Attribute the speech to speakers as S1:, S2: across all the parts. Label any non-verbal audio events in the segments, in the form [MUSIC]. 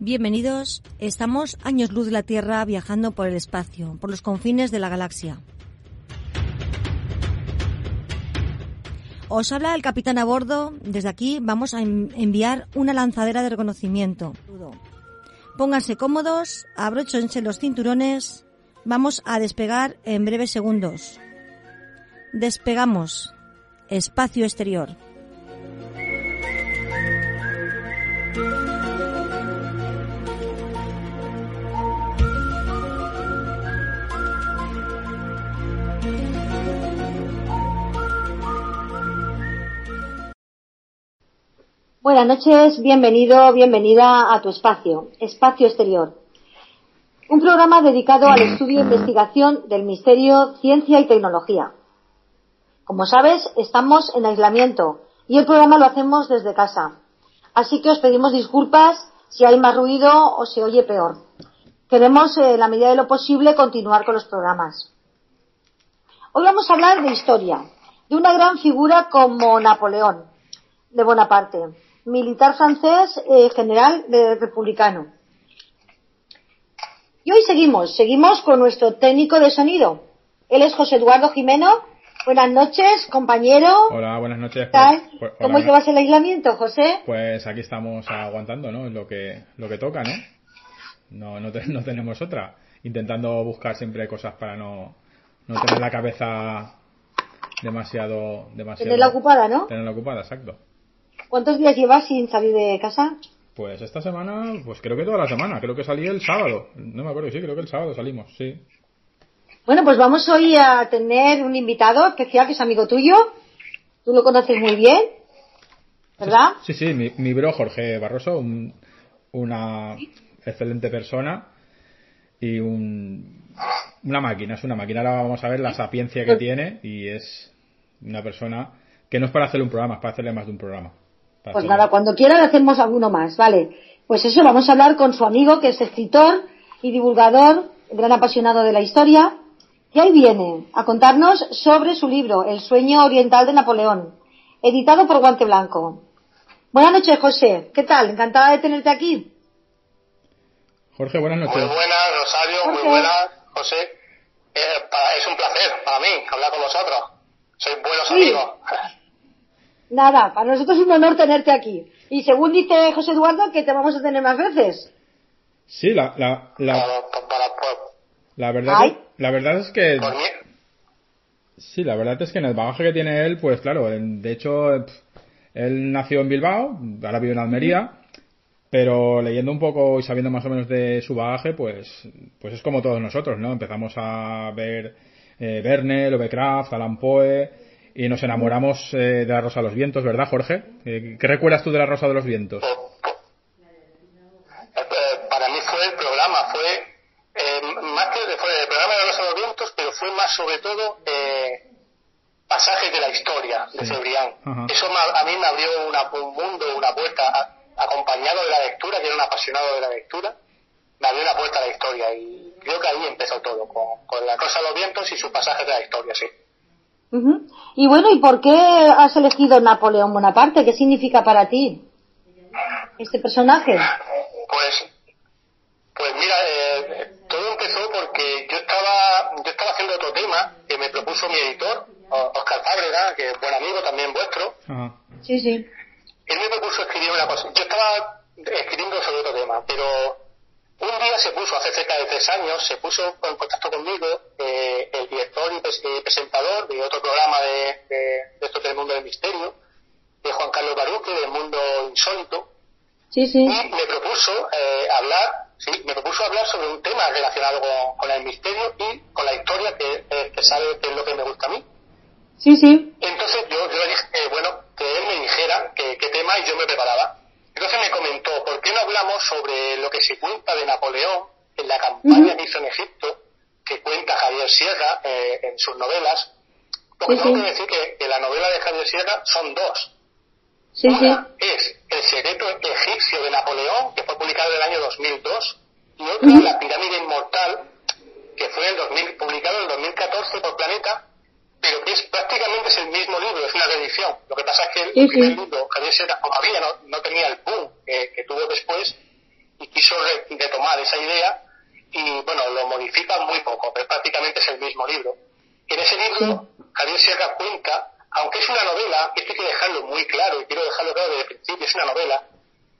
S1: Bienvenidos, estamos años luz de la Tierra viajando por el espacio, por los confines de la galaxia. Os habla el capitán a bordo. Desde aquí vamos a enviar una lanzadera de reconocimiento. Pónganse cómodos, abróchense los cinturones. Vamos a despegar en breves segundos. Despegamos. Espacio exterior. Buenas noches, bienvenido, bienvenida a tu espacio, Espacio Exterior. Un programa dedicado al estudio e investigación del misterio, ciencia y tecnología. Como sabes, estamos en aislamiento y el programa lo hacemos desde casa. Así que os pedimos disculpas si hay más ruido o se oye peor. Queremos, en la medida de lo posible, continuar con los programas. Hoy vamos a hablar de historia, de una gran figura como Napoleón, de Bonaparte militar francés, eh, general de republicano. Y hoy seguimos, seguimos con nuestro técnico de sonido. Él es José Eduardo Jimeno. Buenas noches, compañero.
S2: Hola, buenas noches.
S1: ¿Qué tal? Pues, pues, ¿Cómo llevas el aislamiento, José?
S2: Pues aquí estamos aguantando, ¿no? Lo que, lo que toca, ¿no? No, no, no tenemos otra. Intentando buscar siempre cosas para no, no tener la cabeza demasiado, demasiado.
S1: Tenerla ocupada, ¿no?
S2: Tenerla ocupada, exacto.
S1: ¿Cuántos días llevas sin salir de casa?
S2: Pues esta semana, pues creo que toda la semana. Creo que salí el sábado. No me acuerdo, sí, creo que el sábado salimos, sí.
S1: Bueno, pues vamos hoy a tener un invitado especial que es amigo tuyo. Tú lo conoces muy bien, ¿verdad?
S2: Sí, sí, mi, bro Jorge Barroso, una excelente persona y un, una máquina, es una máquina. Ahora vamos a ver la sapiencia que tiene y es una persona que no es para hacerle un programa, es para hacerle más de un programa.
S1: Pues nada, cuando quieran hacemos alguno más, ¿vale? Pues eso, vamos a hablar con su amigo, que es escritor y divulgador, gran apasionado de la historia, y ahí viene a contarnos sobre su libro, El sueño oriental de Napoleón, editado por Guante Blanco. Buenas noches, José. ¿Qué tal? Encantada de tenerte aquí.
S2: Jorge, buenas noches.
S3: Muy buenas, Rosario, muy buenas, José. Eh, es un placer para mí hablar con vosotros. Sois buenos amigos.
S1: Nada, para nosotros es un honor tenerte aquí. Y según dice José Eduardo, que te vamos a tener más veces.
S2: Sí, la, la, la, la verdad, la verdad es que... Sí, la verdad es que en el bagaje que tiene él, pues claro, de hecho, él nació en Bilbao, ahora vive en Almería, pero leyendo un poco y sabiendo más o menos de su bagaje, pues, pues es como todos nosotros, ¿no? Empezamos a ver eh, Verne, Lovecraft, Alan Poe, y nos enamoramos eh, de la Rosa de los Vientos, ¿verdad, Jorge? Eh, ¿Qué recuerdas tú de la Rosa de los Vientos?
S3: Eh, para mí fue el programa, fue más que fue el programa de la Rosa de los Vientos, pero fue más sobre todo pasajes de la historia de Cebrián. Eso a mí me abrió un mundo, una puerta, acompañado de la lectura, que era un apasionado de la lectura, me abrió una puerta a la historia y creo que ahí empezó todo, con, con la Rosa de los Vientos y sus pasajes de la historia, sí.
S1: Y bueno, ¿y por qué has elegido Napoleón Bonaparte? ¿Qué significa para ti este personaje?
S3: Pues, pues mira, eh, todo empezó porque yo estaba, yo estaba haciendo otro tema que me propuso mi editor, Oscar Fábrega, que es buen amigo también vuestro.
S1: Sí, sí.
S3: Él me propuso escribir una cosa. Yo estaba escribiendo sobre otro tema, pero un día se puso, hace cerca de tres años, se puso en contacto conmigo eh, el director y presentador de otro programa de, de, esto del mundo del misterio, de Juan Carlos Baruque, del mundo insólito,
S1: sí, sí.
S3: y me propuso eh, hablar, sí, me propuso hablar sobre un tema relacionado con, el misterio y con la historia que, eh, que sabe que es lo que me gusta a mí.
S1: Sí, sí.
S3: Entonces yo, yo le dije, bueno, que él me dijera qué tema y yo me preparaba. Entonces me comentó, ¿por qué no hablamos sobre lo que se cuenta de Napoleón en la campaña que hizo en Egipto, que cuenta Javier Sierra eh, en sus novelas? Porque tengo que decir que, la novela de Javier Sierra son dos. Una es El secreto egipcio de Napoleón, que fue publicado en el año 2002, y otra, La pirámide inmortal, que fue el 2000, publicado en el 2014 por Planeta, pero que es prácticamente es el mismo libro, es una reedición. Lo que pasa es que el primer libro, Javier Sierra, todavía no, no tenía el boom que tuvo después y quiso retomar esa idea y, bueno, lo modifica muy poco, pero prácticamente es el mismo libro. En ese libro, Javier Sierra cuenta, aunque es una novela, esto hay que dejarlo muy claro y quiero dejarlo claro desde el principio, es una novela,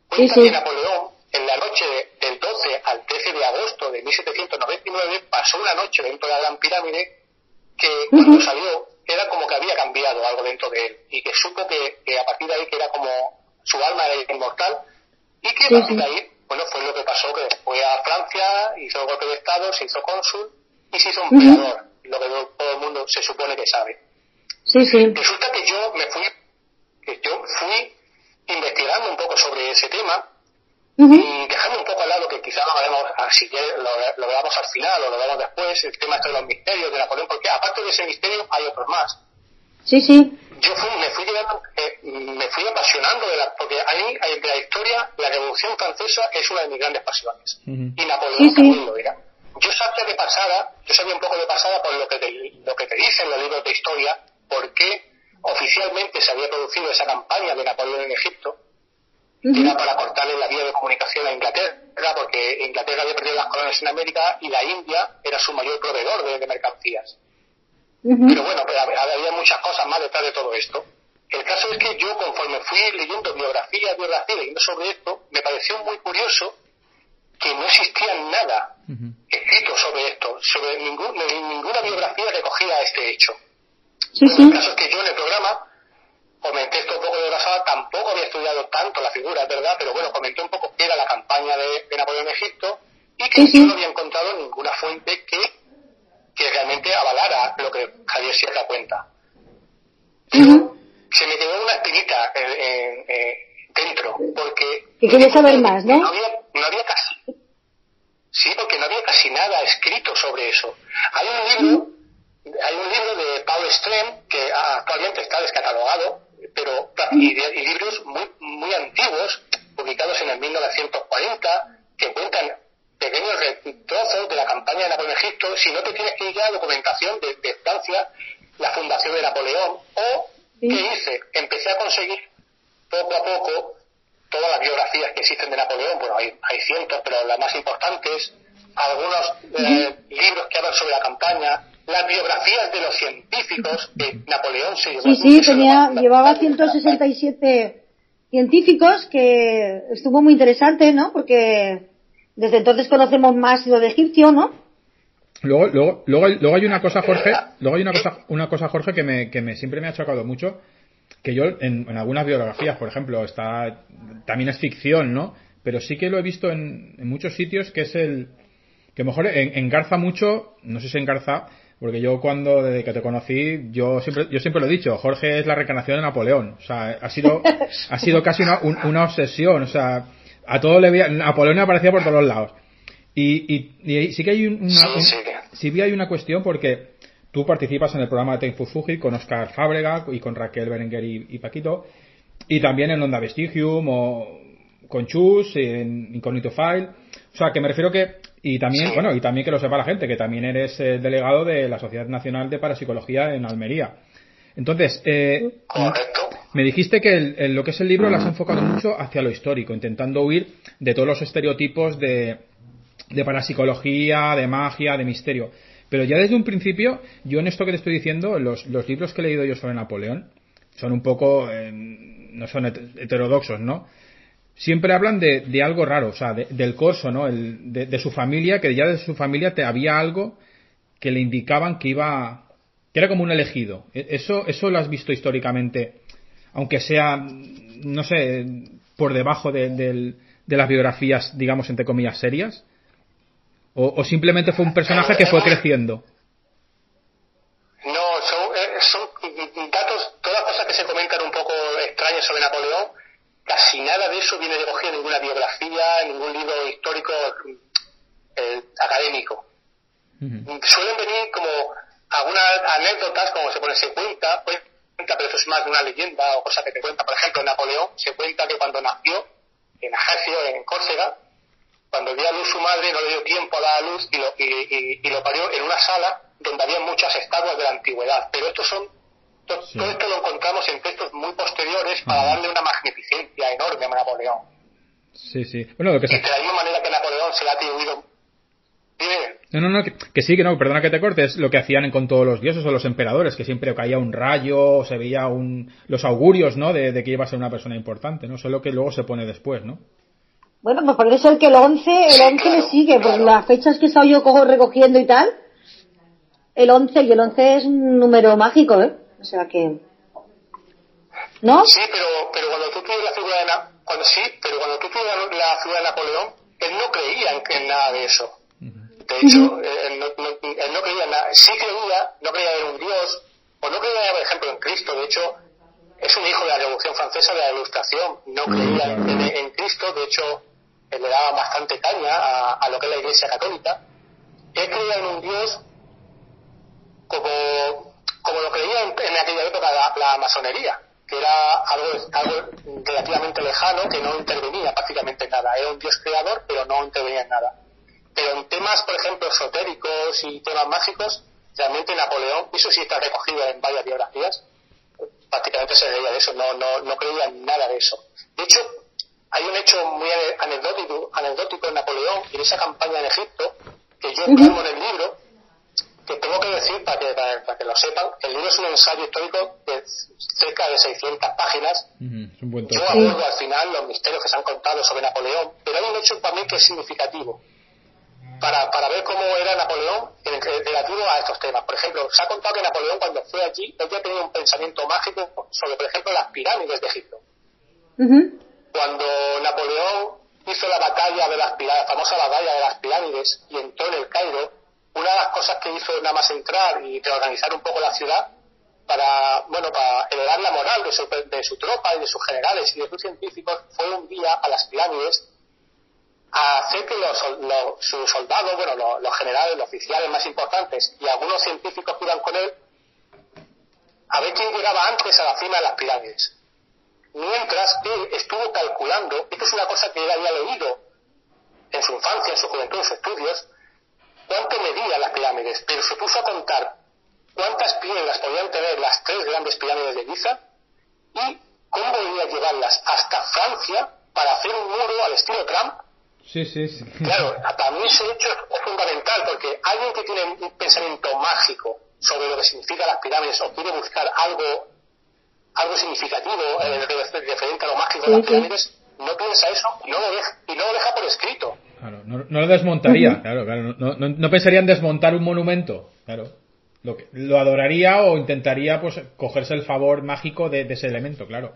S3: cuenta que Napoleón, en la noche del 12 al 13 de agosto de 1799, pasó una noche dentro de la Gran Pirámide que cuando salió era como que había cambiado algo dentro de él y que supo que, a partir de ahí que era como su alma era inmortal y que a partir de ahí bueno fue lo que pasó que fue a Francia hizo golpe de estado se hizo cónsul y se hizo emperador lo que todo el mundo se supone que sabe. Resulta que yo me fui que yo fui investigando un poco sobre ese tema y dejando un poco al lado, que quizás lo veremos, si lo, lo, veamos al final o lo veamos después, el tema de los misterios de Napoleón, porque aparte de ese misterio hay otros más.
S1: Sí, sí.
S3: Yo fui, me fui eh, me fui apasionando de la, porque ahí, de la historia, la Revolución Francesa es una de mis grandes pasiones. Y Napoleón también lo era. Yo sabía de pasada, yo sabía un poco de pasada por lo que te, lo que te dicen los libros de historia, por qué oficialmente se había producido esa campaña de Napoleón en Egipto, era para cortarle la vía de comunicación a Inglaterra, porque Inglaterra había perdido las colonias en América y la India era su mayor proveedor de, mercancías. Pero bueno, había muchas cosas más detrás de todo esto. El caso es que yo, conforme fui leyendo biografía, biografía, leyendo sobre esto, me pareció muy curioso que no existía nada escrito sobre esto, sobre ningún, ninguna biografía recogía este hecho. El caso es que yo en el programa comenté esto un poco de pasada, tampoco había estudiado tanto la figura, ¿verdad? Pero bueno, comenté un poco qué era la campaña de, Napoleón en Egipto y que yo no había encontrado ninguna fuente que, que realmente avalara lo que Javier Sierra cuenta. Se me quedó una espinita dentro, porque...
S1: Y quería saber más, ¿no?
S3: No había, no había casi... Sí, porque no había casi nada escrito sobre eso. Hay un libro, hay un libro de Paul Strem que actualmente está descatalogado, pero y, libros muy, muy antiguos, publicados en el 1940, que cuentan pequeños trozos de la campaña de Napoleón Egipto, si no te tienes que ir a documentación de, Francia, la fundación de Napoleón, o que hice, empecé a conseguir poco a poco todas las biografías que existen de Napoleón, bueno, hay, hay cientos, pero las más importantes, algunos eh, libros que hablan sobre la campaña, las biografías de los científicos de Napoleón se
S1: Sí, sí, tenía, llevaba 167 científicos que estuvo muy interesante, ¿no? Porque desde entonces conocemos más lo de egipcio, ¿no?
S2: Luego, luego, luego, hay, luego hay una cosa, Jorge, luego hay una cosa, una cosa, Jorge, que me, que me siempre me ha chocado mucho, que yo en, en, algunas biografías, por ejemplo, está, también es ficción, ¿no? Pero sí que lo he visto en, en muchos sitios que es el, que mejor engarza mucho, no sé si engarza, porque yo cuando, desde que te conocí, yo siempre, yo siempre lo he dicho, Jorge es la reencarnación de Napoleón. O sea, ha sido, ha sido casi una, una obsesión. O sea, a todo le veía, Napoleón aparecía por todos lados. Y, y, sí que hay una, sí, hay una cuestión porque tú participas en el programa de Fuji con Oscar Fábrega y con Raquel Berenguer y, Paquito, y también en Onda Vestigium o con Chus, en Incognito File. O sea, que me refiero que y también, bueno, y también que lo sepa la gente, que también eres el delegado de la Sociedad Nacional de Parapsicología en Almería. Entonces, eh, me dijiste que lo que es el libro lo has enfocado mucho hacia lo histórico, intentando huir de todos los estereotipos de, de parapsicología, de magia, de misterio. Pero ya desde un principio, yo en esto que te estoy diciendo, los, los libros que he leído yo sobre Napoleón, son un poco, eh, no son heterodoxos, ¿no? Siempre hablan de, de algo raro, o sea, del corso, ¿no? El, de, su familia, que ya de su familia te había algo que le indicaban que iba, que era como un elegido. E, eso, eso lo has visto históricamente, aunque sea, no sé, por debajo de, de las biografías, digamos, entre comillas, serias. O, simplemente fue un personaje que fue creciendo.
S3: No, son, eh, son datos, todas las cosas que se comentan un poco extrañas sobre Napoleón, casi nada de eso viene recogido en ninguna biografía, en ningún libro histórico eh, académico. Suelen venir como algunas anécdotas, como se pone, se cuenta, pero eso es más de una leyenda o cosa que te cuenta. Por ejemplo, Napoleón se cuenta que cuando nació en Ajaccio, en Córcega, cuando dio a luz su madre no le dio tiempo a dar a luz y lo, y, lo parió en una sala donde había muchas estatuas de la antigüedad. Pero estos son todo, esto lo encontramos en textos muy posteriores para darle una magnificencia enorme a Napoleón.
S2: Sí, sí. Bueno, lo que
S3: y de la misma manera que Napoleón se le ha atribuido. Dime.
S2: No, no, no, que, sí, que no, perdona que te cortes, lo que hacían con todos los dioses o los emperadores, que siempre caía un rayo, se veía un, los augurios, ¿no? De, que iba a ser una persona importante, ¿no? Eso es lo que luego se pone después, ¿no?
S1: Bueno, pues parece ser que el 11, el 11 le sigue, por las fechas que he estado yo recogiendo y tal, el 11, y el 11 es un número mágico, ¿eh? O sea que... ¿No?
S3: Sí, pero, pero cuando tú tienes la figura de cuando sí, pero cuando tú tienes la figura de Napoleón, él no creía en, nada de eso. De hecho, él, no, él, no, creía en nada. Sí creía, no creía en un dios, o no creía, por ejemplo, en Cristo. De hecho, es un hijo de la Revolución Francesa, de la Ilustración. No creía en, Cristo, de hecho, él le daba bastante caña a, a, lo que es la Iglesia Católica. Él creía en un dios como como lo creía en, aquella época la, masonería, que era algo, algo relativamente lejano que no intervenía prácticamente en nada. Era un dios creador, pero no intervenía en nada. Pero en temas, por ejemplo, esotéricos y temas mágicos, realmente Napoleón, eso sí está recogido en varias biografías, prácticamente se veía de eso, no, no, no creía en nada de eso. De hecho, hay un hecho muy anecdótico, anecdótico en Napoleón, en esa campaña en Egipto, que yo pongo en el libro, que tengo que decir, para que, para, que lo sepan, el libro es un ensayo histórico de cerca de 600 páginas. Yo abordo al final los misterios que se han contado sobre Napoleón, pero hay un hecho para mí que es significativo para, para ver cómo era Napoleón en, relativo a estos temas. Por ejemplo, se ha contado que Napoleón cuando fue allí, él ya tenía un pensamiento mágico sobre, por ejemplo, las pirámides de Egipto. Cuando Napoleón hizo la batalla de las pirámides, la famosa batalla de las pirámides, y entró en el Cairo, una de las cosas que hizo nada más entrar y reorganizar un poco la ciudad para, bueno, para elevar la moral de su, de su tropa y de sus generales y de sus científicos fue un día a las pirámides a hacer que los, sus soldados, bueno, los, generales, los oficiales más importantes y algunos científicos que iban con él, a ver quién llegaba antes a la cima de las pirámides. Mientras él estuvo calculando, esto es una cosa que él había leído en su infancia, en su juventud, en sus estudios, cuánto medían las pirámides, pero se puso a contar cuántas piedras podían tener las tres grandes pirámides de Giza y cómo podía llevarlas hasta Francia para hacer un muro al estilo Trump.
S2: Sí, sí, sí.
S3: Claro, para mí ese hecho es fundamental porque alguien que tiene un pensamiento mágico sobre lo que significan las pirámides o quiere buscar algo algo significativo eh, referente a lo mágico de las pirámides, no piensa eso y no lo deja, y no lo deja por escrito.
S2: Claro, no, lo desmontaría, claro, claro. No, no, pensaría en desmontar un monumento, claro. Lo, lo adoraría o intentaría pues cogerse el favor mágico de, ese elemento, claro.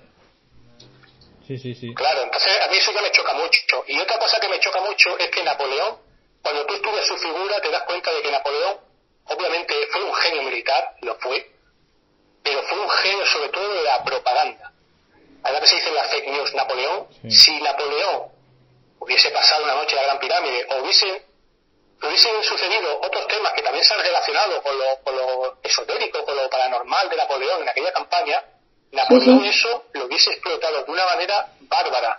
S2: Sí, sí, sí.
S3: Claro, entonces a mí eso ya me choca mucho. Y otra cosa que me choca mucho es que Napoleón, cuando tú estudias su figura, te das cuenta de que Napoleón, obviamente, fue un genio militar, lo fue, pero fue un genio sobre todo de la propaganda. Ahora que se dice la fake news, Napoleón, si Napoleón hubiese pasado una noche en la Gran Pirámide o hubiese, hubiesen sucedido otros temas que también se han relacionado con lo, con lo esotérico, con lo paranormal de Napoleón en aquella campaña, Napoleón eso lo hubiese explotado de una manera bárbara.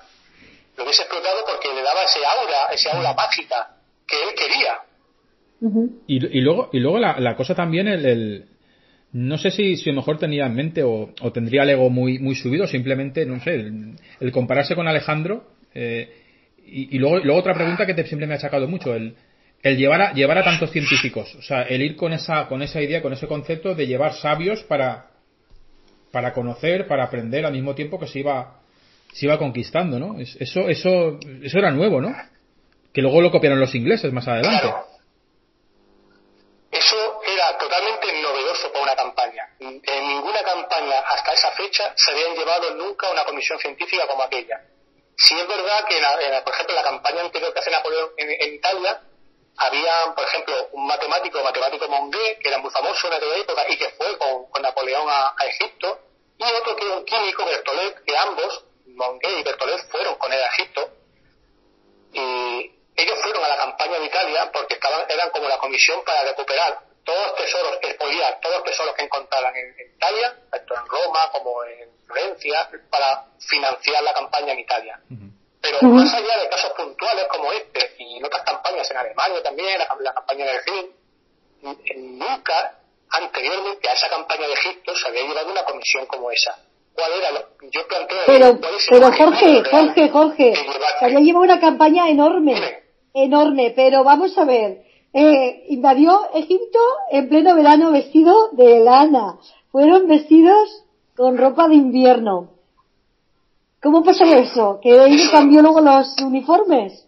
S3: Lo hubiese explotado porque le daba ese aura, ese aura mágica que él quería.
S2: y, y, luego, y luego la, la cosa también, el, no sé si, si a lo mejor tenía en mente o, o, tendría el ego muy, muy subido, simplemente, no sé, el, compararse con Alejandro. Eh, y, luego, luego otra pregunta que te, siempre me ha achacado mucho, el, llevar, a, llevar a tantos científicos, o sea, el ir con esa, con esa idea, con ese concepto de llevar sabios para, para conocer, para aprender al mismo tiempo que se iba se iba conquistando, ¿no? Eso, eso, eso era nuevo, ¿no? Que luego lo copiaron los ingleses más adelante.
S3: Eso era totalmente novedoso para una campaña. En ninguna campaña hasta esa fecha se habían llevado nunca una comisión científica como aquella. Si es verdad que, por ejemplo, la campaña anterior que hace Napoleón en, Italia, había, por ejemplo, un matemático, matemático Mongué, que era muy famoso en aquella época y que fue con, Napoleón a, Egipto, y otro que era un químico, Bertolet, que ambos, Mongué y Bertolet, fueron con él a Egipto. Y ellos fueron a la campaña de Italia porque estaban, eran como la comisión para recuperar todos los tesoros que podían, todos los tesoros que encontraran en, Italia, tanto en Roma como en Florencia, para financiar la campaña en Italia. Pero más allá de casos puntuales como este, y en otras campañas en Alemania también, la, campaña de Egipto, nunca anteriormente a esa campaña de Egipto se había llevado una comisión como esa. ¿Cuál era? Yo planteo.
S1: Pero, pero Jorge, Jorge, Jorge, se había llevado una campaña enorme, enorme, pero vamos a ver eh, invadió Egipto en pleno verano vestido de lana. Fueron vestidos con ropa de invierno. ¿Cómo pasó eso? ¿Que ahí cambió luego los uniformes?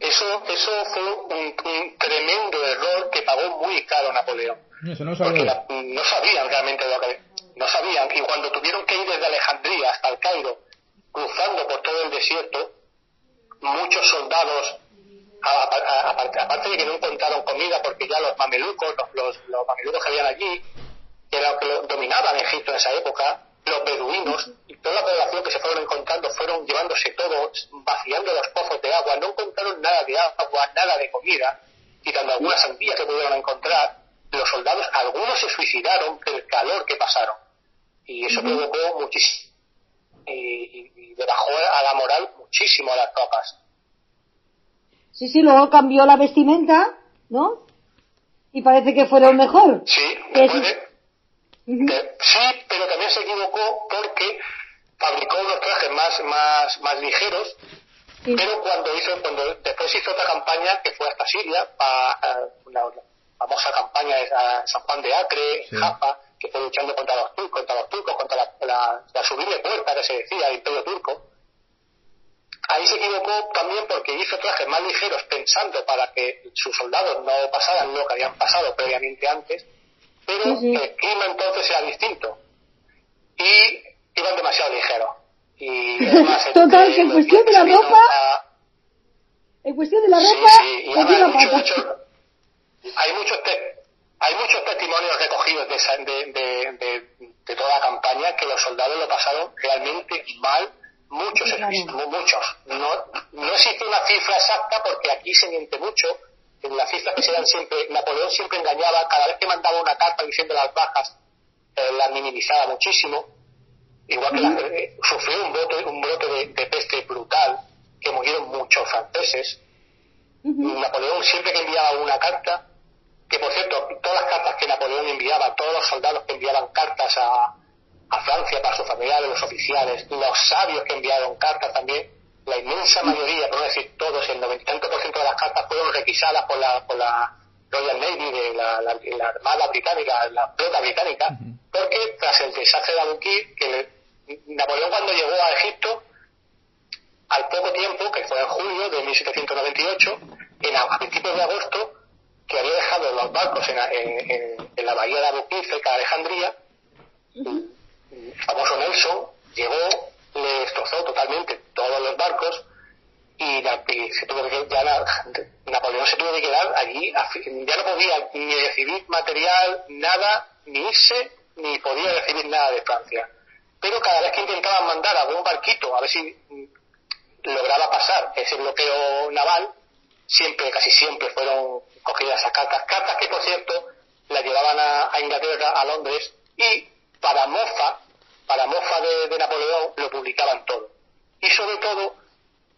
S3: Eso, eso fue un, tremendo error que pagó muy caro Napoleón.
S2: Eso no, sabía.
S3: no sabían realmente lo que... No sabían. Y cuando tuvieron que ir desde Alejandría hasta el Cairo, cruzando por todo el desierto, muchos soldados aparte, de que no encontraron comida porque ya los mamelucos, los, los, mamelucos que habían allí, que, era, que dominaban Egipto en esa época, los beduinos y toda la población que se fueron encontrando fueron llevándose todo, vaciando los pozos de agua, no encontraron nada de agua, nada de comida, quitando algunas sandías que pudieron encontrar, los soldados, algunos se suicidaron por el calor que pasaron. Y eso provocó muchísimo, y, y, y bajó a la moral muchísimo a las tropas.
S1: Sí, sí, luego cambió la vestimenta, ¿no? Y parece que fueron mejor.
S3: Sí, puede. sí, pero también se equivocó porque fabricó unos trajes más, más, más ligeros, pero cuando hizo, cuando después hizo otra campaña que fue hasta Siria, para la famosa campaña de San Juan de Acre, Japa, que fue luchando contra los turcos, contra los turcos, contra la, la, la subida puerta que se decía del imperio turco Ahí se equivocó también porque hizo trajes más ligeros pensando para que sus soldados no pasaran lo que habían pasado previamente antes, pero el clima entonces era distinto y iban demasiado ligeros. Y [LAUGHS]
S1: Total, que en cuestión de la ropa, en cuestión de la ropa,
S3: sí, hay, muchos, hay, muchos hay muchos testimonios recogidos de, de, de, de toda la campaña que los soldados lo pasaron realmente mal Muchos muchos. No, no existe una cifra exacta porque aquí se miente mucho. En las cifras que se dan siempre, Napoleón siempre engañaba, cada vez que mandaba una carta diciendo las bajas, eh, las minimizaba muchísimo. Igual que eh, sufrió un brote, un brote de, peste brutal, que murieron muchos franceses. Napoleón siempre que enviaba una carta, que por cierto, todas las cartas que Napoleón enviaba, todos los soldados que enviaban cartas a, a Francia para sus familiares, los oficiales, los sabios que enviaron cartas también, la inmensa mayoría, por no decir todos, el 90% de las cartas fueron requisadas por la, por la Royal Navy, de la, la, Armada Británica, la flota británica, porque tras el desastre de Abukir, que Napoleón cuando llegó a Egipto, al poco tiempo, que fue en julio de 1798, en, a principios de agosto, que había dejado los barcos en, en, en la bahía de Abukir, cerca de Alejandría, famoso Nelson llegó, le destrozó totalmente todos los barcos y, se tuvo que Napoleón se tuvo que quedar allí, ya no podía ni recibir material, nada, ni irse, ni podía recibir nada de Francia. Pero cada vez que intentaban mandar algún barquito, a ver si lograba pasar ese bloqueo naval, siempre, casi siempre fueron cogidas esas cartas, cartas que por cierto las llevaban a, a Inglaterra, a Londres, y para mofa, para mofa de, Napoleón, lo publicaban todo. Y sobre todo,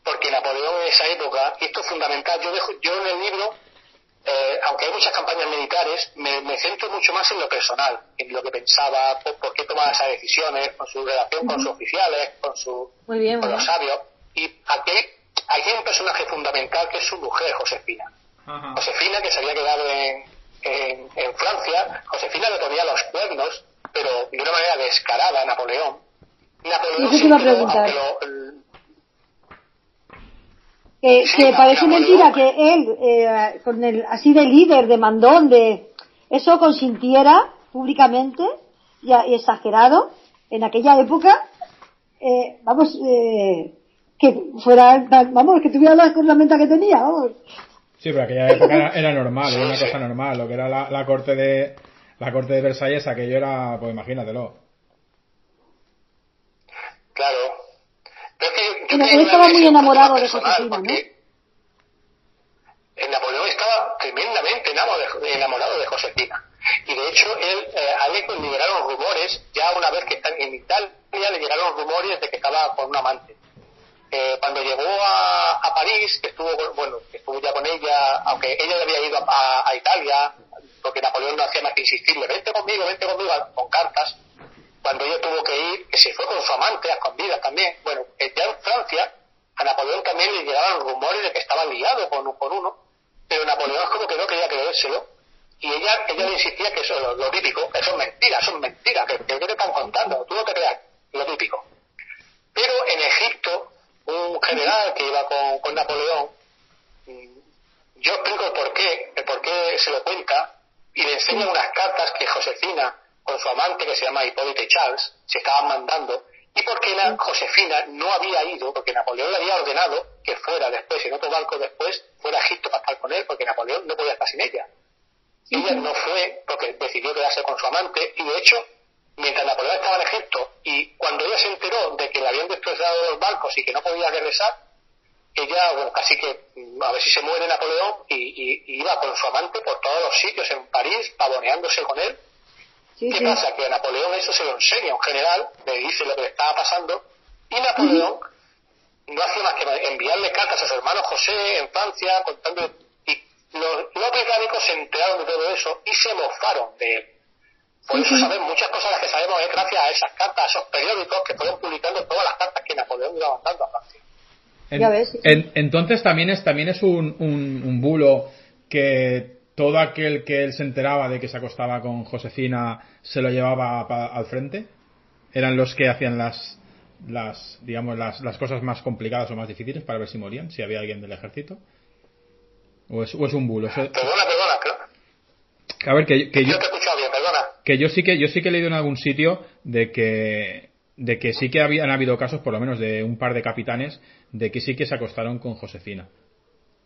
S3: porque Napoleón en esa época, y esto es fundamental, yo, dejo, yo en el libro, eh, aunque hay muchas campañas militares, me, centro mucho más en lo personal, en lo que pensaba, por, qué tomaba esas decisiones, con su relación con sus oficiales, con, su, con los sabios. Y aquí, hay un personaje fundamental que es su mujer, Josefina. Josefina, que se había quedado en, en, en Francia, Josefina le ponía los cuernos pero de una manera descarada a Napoleón,
S1: Napoleón Eso te iba a preguntar. que, parece mentira que él, eh, con el, así de líder, de mandón, de eso consintiera públicamente y, y exagerado en aquella época, eh, vamos, eh, que fuera, vamos, que tuviera la cornamenta que tenía, vamos.
S2: Sí, pero aquella época era, normal, era una cosa normal, lo que era la, la corte de la corte de Versalles, aquello era, pues imagínatelo.
S3: Claro. Pero
S1: es que, él estaba muy enamorado de Josefina, ¿no?
S3: Napoleón estaba tremendamente enamorado de Josefina. Y de hecho, él, eh, a él le llegaron rumores, ya una vez que está en Italia, le llegaron rumores de que estaba con un amante. Eh, cuando llegó a, a, París, que estuvo, bueno, que estuvo ya con ella, aunque ella había ido a, a, Italia, porque Napoleón no hacía más que insistirle, vente conmigo, vente conmigo, con cartas, cuando ella tuvo que ir, que se fue con su amante a escondidas también. Bueno, eh, ya en Francia, a Napoleón también le llegaban rumores de que estaba liado con, con uno, pero Napoleón como que no quería creérselo y ella, ella le insistía que eso es lo, típico, eso es mentira, eso es mentira, que, que, te están contando, tú no te creas, lo típico. Pero en Egipto, un general que iba con, con Napoleón, mm, yo explico el por qué, el por qué se lo cuenta, y le enseña unas cartas que Josefina, con su amante que se llama Hipólite Charles, se estaban mandando, y porque la Josefina no había ido, porque Napoleón le había ordenado que fuera después, en otro barco después, fuera a Egipto para estar con él, porque Napoleón no podía estar sin ella. Ella no fue porque decidió quedarse con su amante y de hecho, mientras Napoleón estaba en Egipto y cuando ella se enteró de que le habían destrozado los barcos y que no podía regresar, ella, bueno, casi que mm, a ver si se muere Napoleón y, iba con su amante por todos los sitios en París, pavoneándose con él. ¿Qué pasa? Que a Napoleón eso se lo enseña un general, le dice lo que le estaba pasando y Napoleón no hacía más que enviarle cartas a su hermano José en Francia contando los, los británicos se enteraron de todo eso y se mofaron de él. Por eso saben muchas cosas las que sabemos es gracias a esas cartas, a esos periódicos que fueron publicando todas las cartas que Napoleón iba mandando a Francia.
S2: Entonces también es también es un, un, bulo que todo aquel que él se enteraba de que se acostaba con Josefina se lo llevaba al frente. Eran los que hacían las las digamos las, las cosas más complicadas o más difíciles para ver si morían, si había alguien del ejército. ¿O es, un bulo?
S3: Perdona, perdona, claro.
S2: A ver, que, que yo,
S3: te he escuchado bien, perdona.
S2: Que yo sí que, yo sí que he leído en algún sitio de que, de que sí que habían habido casos, por lo menos de un par de capitanes, de que sí que se acostaron con Josefina.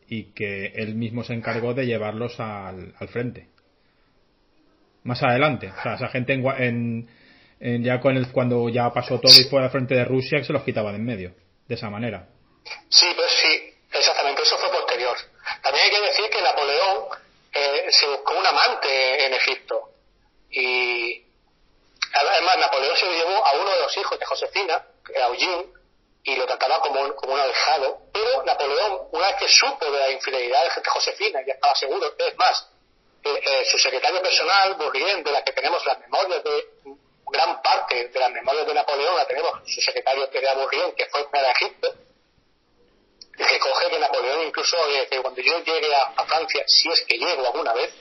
S2: Y que él mismo se encargó de llevarlos al, al frente. Más adelante. O sea, esa gente en, en, ya con el, cuando ya pasó todo y fue al frente de Rusia, que se los quitaba de en medio. De esa manera.
S3: Sí, pues sí, exactamente. Eso fue posterior. También hay que decir que Napoleón eh, se buscó un amante en Egipto. Y además Napoleón se llevó a uno de los hijos de Josefina, a Eugene, y lo trataba como un, como un alejado. Pero Napoleón, una vez que supo de la infidelidad de Josefina, ya estaba seguro, es más, eh, eh, su secretario personal, Bourrienne, de la que tenemos las memorias de gran parte de las memorias de Napoleón, la tenemos su secretario que era Bourrienne, que fue a Egipto, que coge que Napoleón incluso que cuando yo llegue a, Francia, si es que llego alguna vez,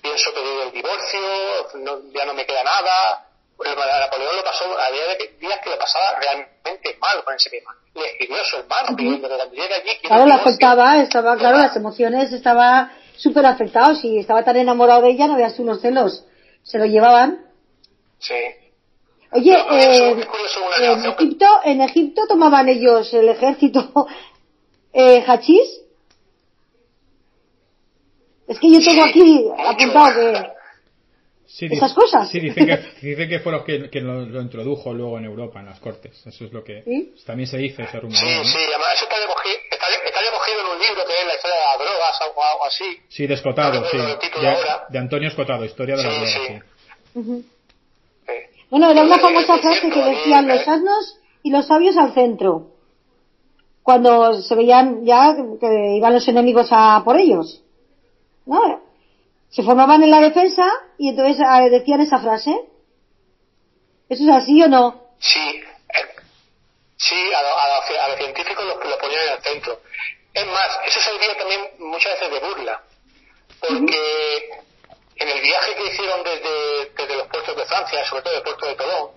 S3: pienso pedir el divorcio, ya no me queda nada. Napoleón lo pasó, había días que lo pasaba realmente mal con ese tema. Le escribió a su hermano cuando llegue allí...
S1: Claro, le afectaba, estaba, claro, las emociones, estaba súper afectado. Si estaba tan enamorado de ella, no veas unos celos. Se lo llevaban.
S3: Sí.
S1: Oye, eh, en, Egipto, en Egipto tomaban ellos el ejército [LAUGHS] eh, hachís. Es que yo tengo aquí apuntado que sí, esas cosas.
S2: Sí, dicen que, [LAUGHS] dicen que fue lo que, lo, introdujo luego en Europa, en las cortes. Eso es lo que también se dice ese
S3: rumor. Sí, sí, además eso está recogido, está, recogido en un libro que es la historia de las drogas o algo así.
S2: Sí, de Escotado, sí. De, Antonio Escotado, Historia de las drogas, sí.
S1: Bueno, era una famosa frase que decían los asnos y los sabios al centro cuando se veían ya que iban los enemigos a por ellos. ¿No? Se formaban en la defensa y entonces decían esa frase. ¿Eso es así o no?
S3: Sí, eh, sí, a, los científicos lo, ponían en el centro. Es más, eso servía también muchas veces de burla, porque en el viaje que hicieron desde, desde los puertos de Francia, sobre todo el puerto de Tolón,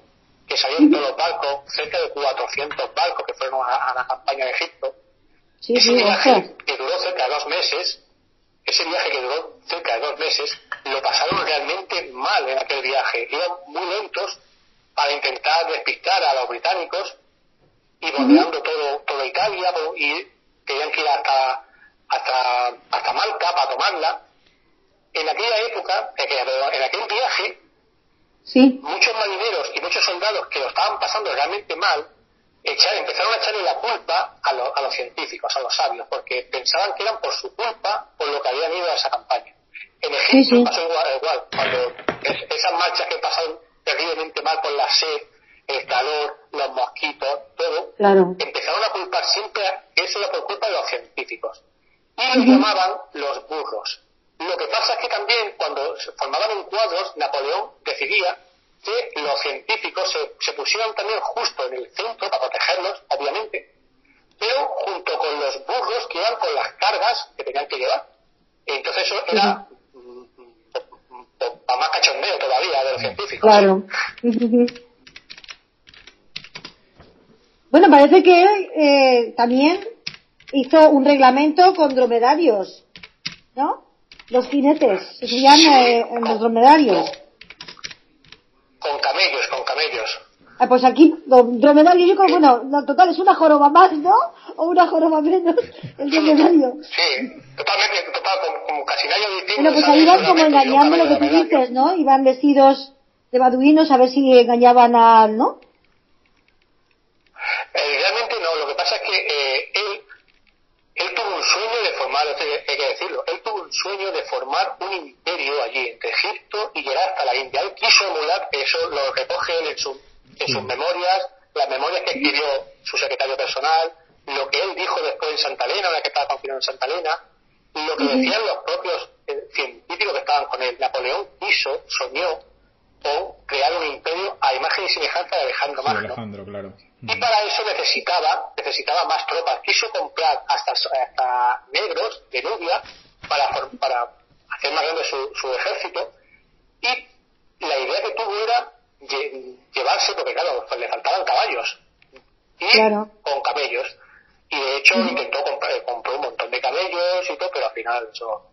S3: que salieron todos los barcos, cerca de 400 barcos que fueron a, la campaña de Egipto. ese viaje que duró cerca de dos meses, ese viaje que duró cerca de dos meses, lo pasaron realmente mal en aquel viaje. Iban muy lentos para intentar despistar a los británicos y bordeando todo, toda Italia y tenían que ir hasta, hasta, hasta Malta para tomarla. En aquella época, en aquel viaje, muchos marineros y muchos soldados que lo estaban pasando realmente mal, empezaron a echarle la culpa a, a, los científicos, a los sabios, porque pensaban que eran por su culpa por lo que habían ido a esa campaña. En Egipto pasó igual, cuando esas marchas que pasaron terriblemente mal por la sed, el calor, los mosquitos, todo, empezaron a culpar siempre eso era por culpa de los científicos. Y los llamaban los burros. Lo que pasa es que también cuando se formaban en cuadros, Napoleón decidía que los científicos se, se pusieran también justo en el centro para protegerlos, obviamente, pero junto con los burros que iban con las cargas que tenían que llevar. Entonces eso era más cachondeo todavía de los científicos. Claro.
S1: bueno, parece que eh, también hizo un reglamento con dromedarios, ¿no? Los jinetes, se llama eh, los dromedarios.
S3: Con camellos, con camellos.
S1: Ah, pues aquí, dromedario, yo creo, bueno, no, total, es una joroba más, ¿no? O una joroba menos, el dromedario.
S3: Sí, totalmente, total, como, casi nadie.
S1: Bueno, pues ahí van como engañando lo que tú dices, ¿no? Iban vestidos de baduinos a ver si engañaban al, ¿no?
S3: Eh, realmente no, lo que pasa es que eh, él, él tuvo un sueño de formar, hay que decirlo, él tuvo un sueño de formar un imperio allí entre Egipto y llegar hasta la India. Él quiso emular, eso lo recoge él en su en sus memorias, las memorias que escribió su secretario personal, lo que él dijo después en Santa Elena, una que estaba confinado en Santa Elena, y lo que decían los propios científicos que estaban con él. Napoleón quiso, soñó con crear un imperio a imagen y semejanza de Alejandro Magno.
S2: claro.
S3: Y para eso necesitaba, necesitaba más tropas. Quiso comprar hasta, hasta negros de Nubia para, para hacer más grande su, su ejército. Y la idea que tuvo era llevarse, porque claro, pues le faltaban caballos. Y con camellos. Y de hecho intentó comprar, eh, compró un montón de camellos y todo, pero al final eso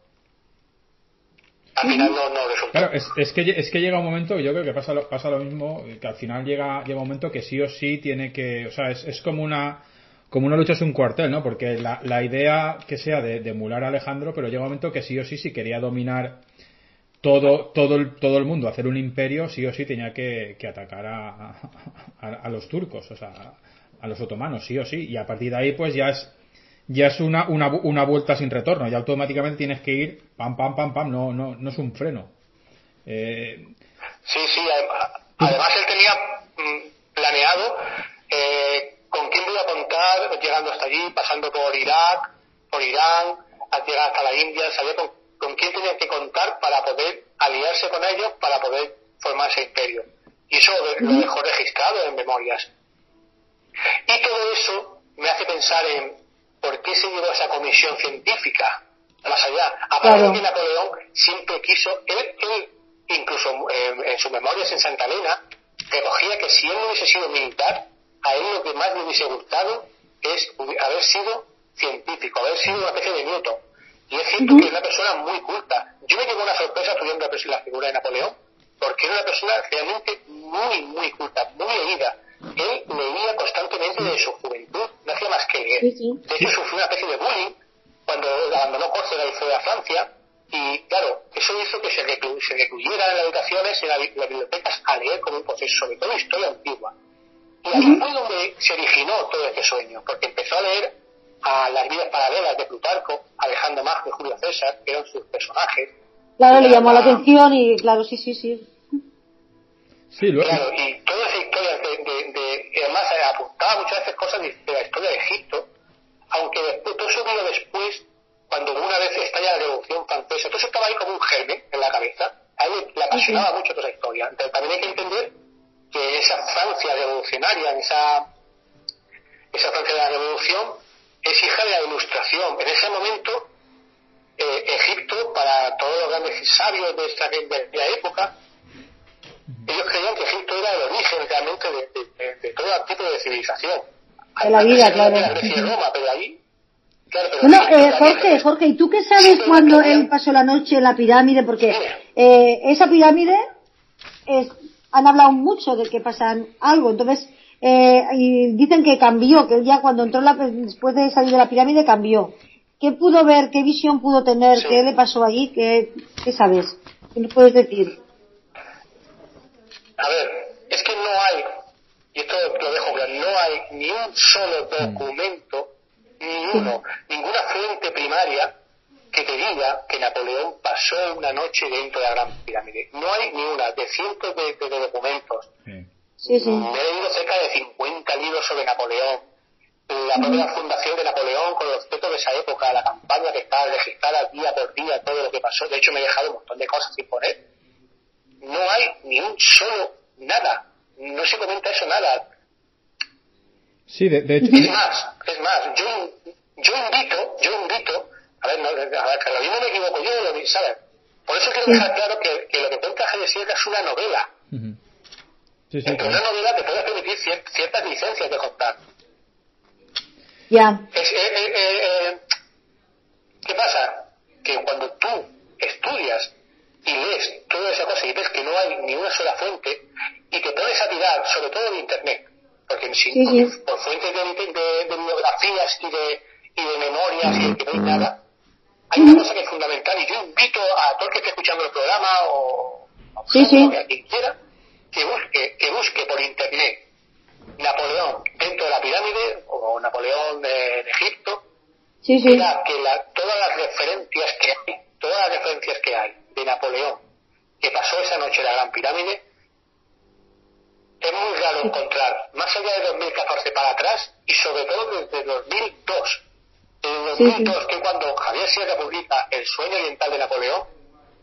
S3: al final no, no resultó.
S2: Claro, es, es, que, es que llega un momento, yo creo que pasa lo, pasa lo mismo, que al final llega, llega un momento que sí o sí tiene que, o sea, es, es como una como una lucha es un cuartel, ¿no? Porque la, la idea que sea de, de, emular a Alejandro, pero llega un momento que sí o sí, si quería dominar todo, todo, el, todo el mundo hacer un imperio, sí o sí tenía que, que atacar a, a, los turcos, o sea, a los otomanos, sí o sí. Y a partir de ahí, pues ya es, ya es una, una, una vuelta sin retorno. Ya automáticamente tienes que ir pam, pam, pam, pam. No, no, no es un freno.
S3: Eh... Sí, sí. Además, él tenía mm, planeado eh, con quién voy a contar llegando hasta allí, pasando por Irak, por Irán, al llegar hasta la India, sabía con con quién tenía que contar para poder aliarse con ellos para poder formar ese imperio. Y eso lo dejó registrado en memorias. Y todo eso me hace pensar en por qué se llevó esa comisión científica más allá. Aparte de que Napoleón siempre quiso, él, él incluso eh, en sus memorias en Santa Elena, recogía que si él no hubiese sido militar, a él lo que más le hubiese gustado es haber sido científico, haber sido una especie de Newton y es cierto que es una persona muy culta. Yo me llevo una sorpresa estudiando la figura de Napoleón, porque era una persona realmente muy, muy culta, muy leída. Él leía constantemente de su juventud, no hacía más que leer. De hecho, sufrió una especie de bullying cuando abandonó Córcega y fue a Francia. Y claro, eso hizo que se, recluyeran en las habitaciones, en las bibliotecas, a leer como un proceso, sobre todo historia antigua. Y ahí fue donde se originó todo este sueño, porque empezó a leer a las vidas paralelas de Plutarco, Alejandro Magno y Julio César, que eran sus personajes.
S1: Claro, le llamó la atención y claro, sí, sí, sí.
S3: Sí, Claro, y toda esa historia de, de, además eh, apuntaba muchas veces cosas de, la historia de Egipto, aunque después, todo eso vino después, cuando una vez estalla la Revolución Francesa, todo eso estaba ahí como un germen en la cabeza, a él le apasionaba mucho toda esa historia. Entonces también hay que entender que esa Francia revolucionaria, esa, esa Francia de la Revolución, es hija de la ilustración. En ese momento, eh, Egipto, para todos los grandes sabios de esta, de la época, Ellos creían que Egipto era el origen realmente de, todo tipo de civilización.
S1: De la vida, claro.
S3: Roma, pero ahí
S1: bueno, eh, Jorge, Jorge, ¿y tú qué sabes cuando él pasó la noche en la pirámide? Porque eh, esa pirámide es, han hablado mucho de que pasan algo, entonces eh, y dicen que cambió, que ya cuando entró la, después de salir de la pirámide cambió. ¿Qué pudo ver? ¿Qué visión pudo tener? ¿Qué le pasó allí? ¿Qué, ¿Qué sabes? ¿Qué nos puedes decir?
S3: A ver, es que no hay, y esto lo dejo claro, no hay ni un solo documento, ni uno, ninguna fuente primaria que te diga que Napoleón pasó una noche dentro de la Gran Pirámide. No hay ni una, de cientos de, documentos.
S1: Sí, sí.
S3: Me he leído cerca de 50 libros sobre Napoleón. La propia fundación de Napoleón, con los datos de esa época, la campaña que está registrada día por día, todo lo que pasó. De hecho, me he dejado un montón de cosas sin poner. No hay ni un solo nada. No se comenta eso nada.
S2: Sí, de, hecho.
S3: Es más, es más, yo, yo invito, yo invito, a ver, no, a ver, que lo mismo me equivoco yo, ¿sabes? Por eso quiero dejar claro que, que lo que cuenta G. Sierra es una novela. Sí, sí, una novela te puede permitir ciertas licencias de contar.
S1: Ya.
S3: Eh, eh, eh, ¿Qué pasa? Que cuando tú estudias y lees toda esa cosa y ves que no hay ni una sola fuente y te pones a tirar, sobre todo en Internet, porque si, Por, fuentes de, bibliografías y de, y de memorias y de que no hay nada, hay una cosa que es fundamental y yo invito a todo el que esté escuchando el programa o, a quien quiera que busque, que busque por internet Napoleón dentro de la pirámide o Napoleón en Egipto,
S1: sí,
S3: que todas las referencias que hay, todas las referencias que hay de Napoleón que pasó esa noche en la Gran Pirámide, es muy raro encontrar, más allá de 2014 para atrás y sobre todo desde 2002. Desde 2002, que cuando Javier Sierra publica El sueño oriental de Napoleón,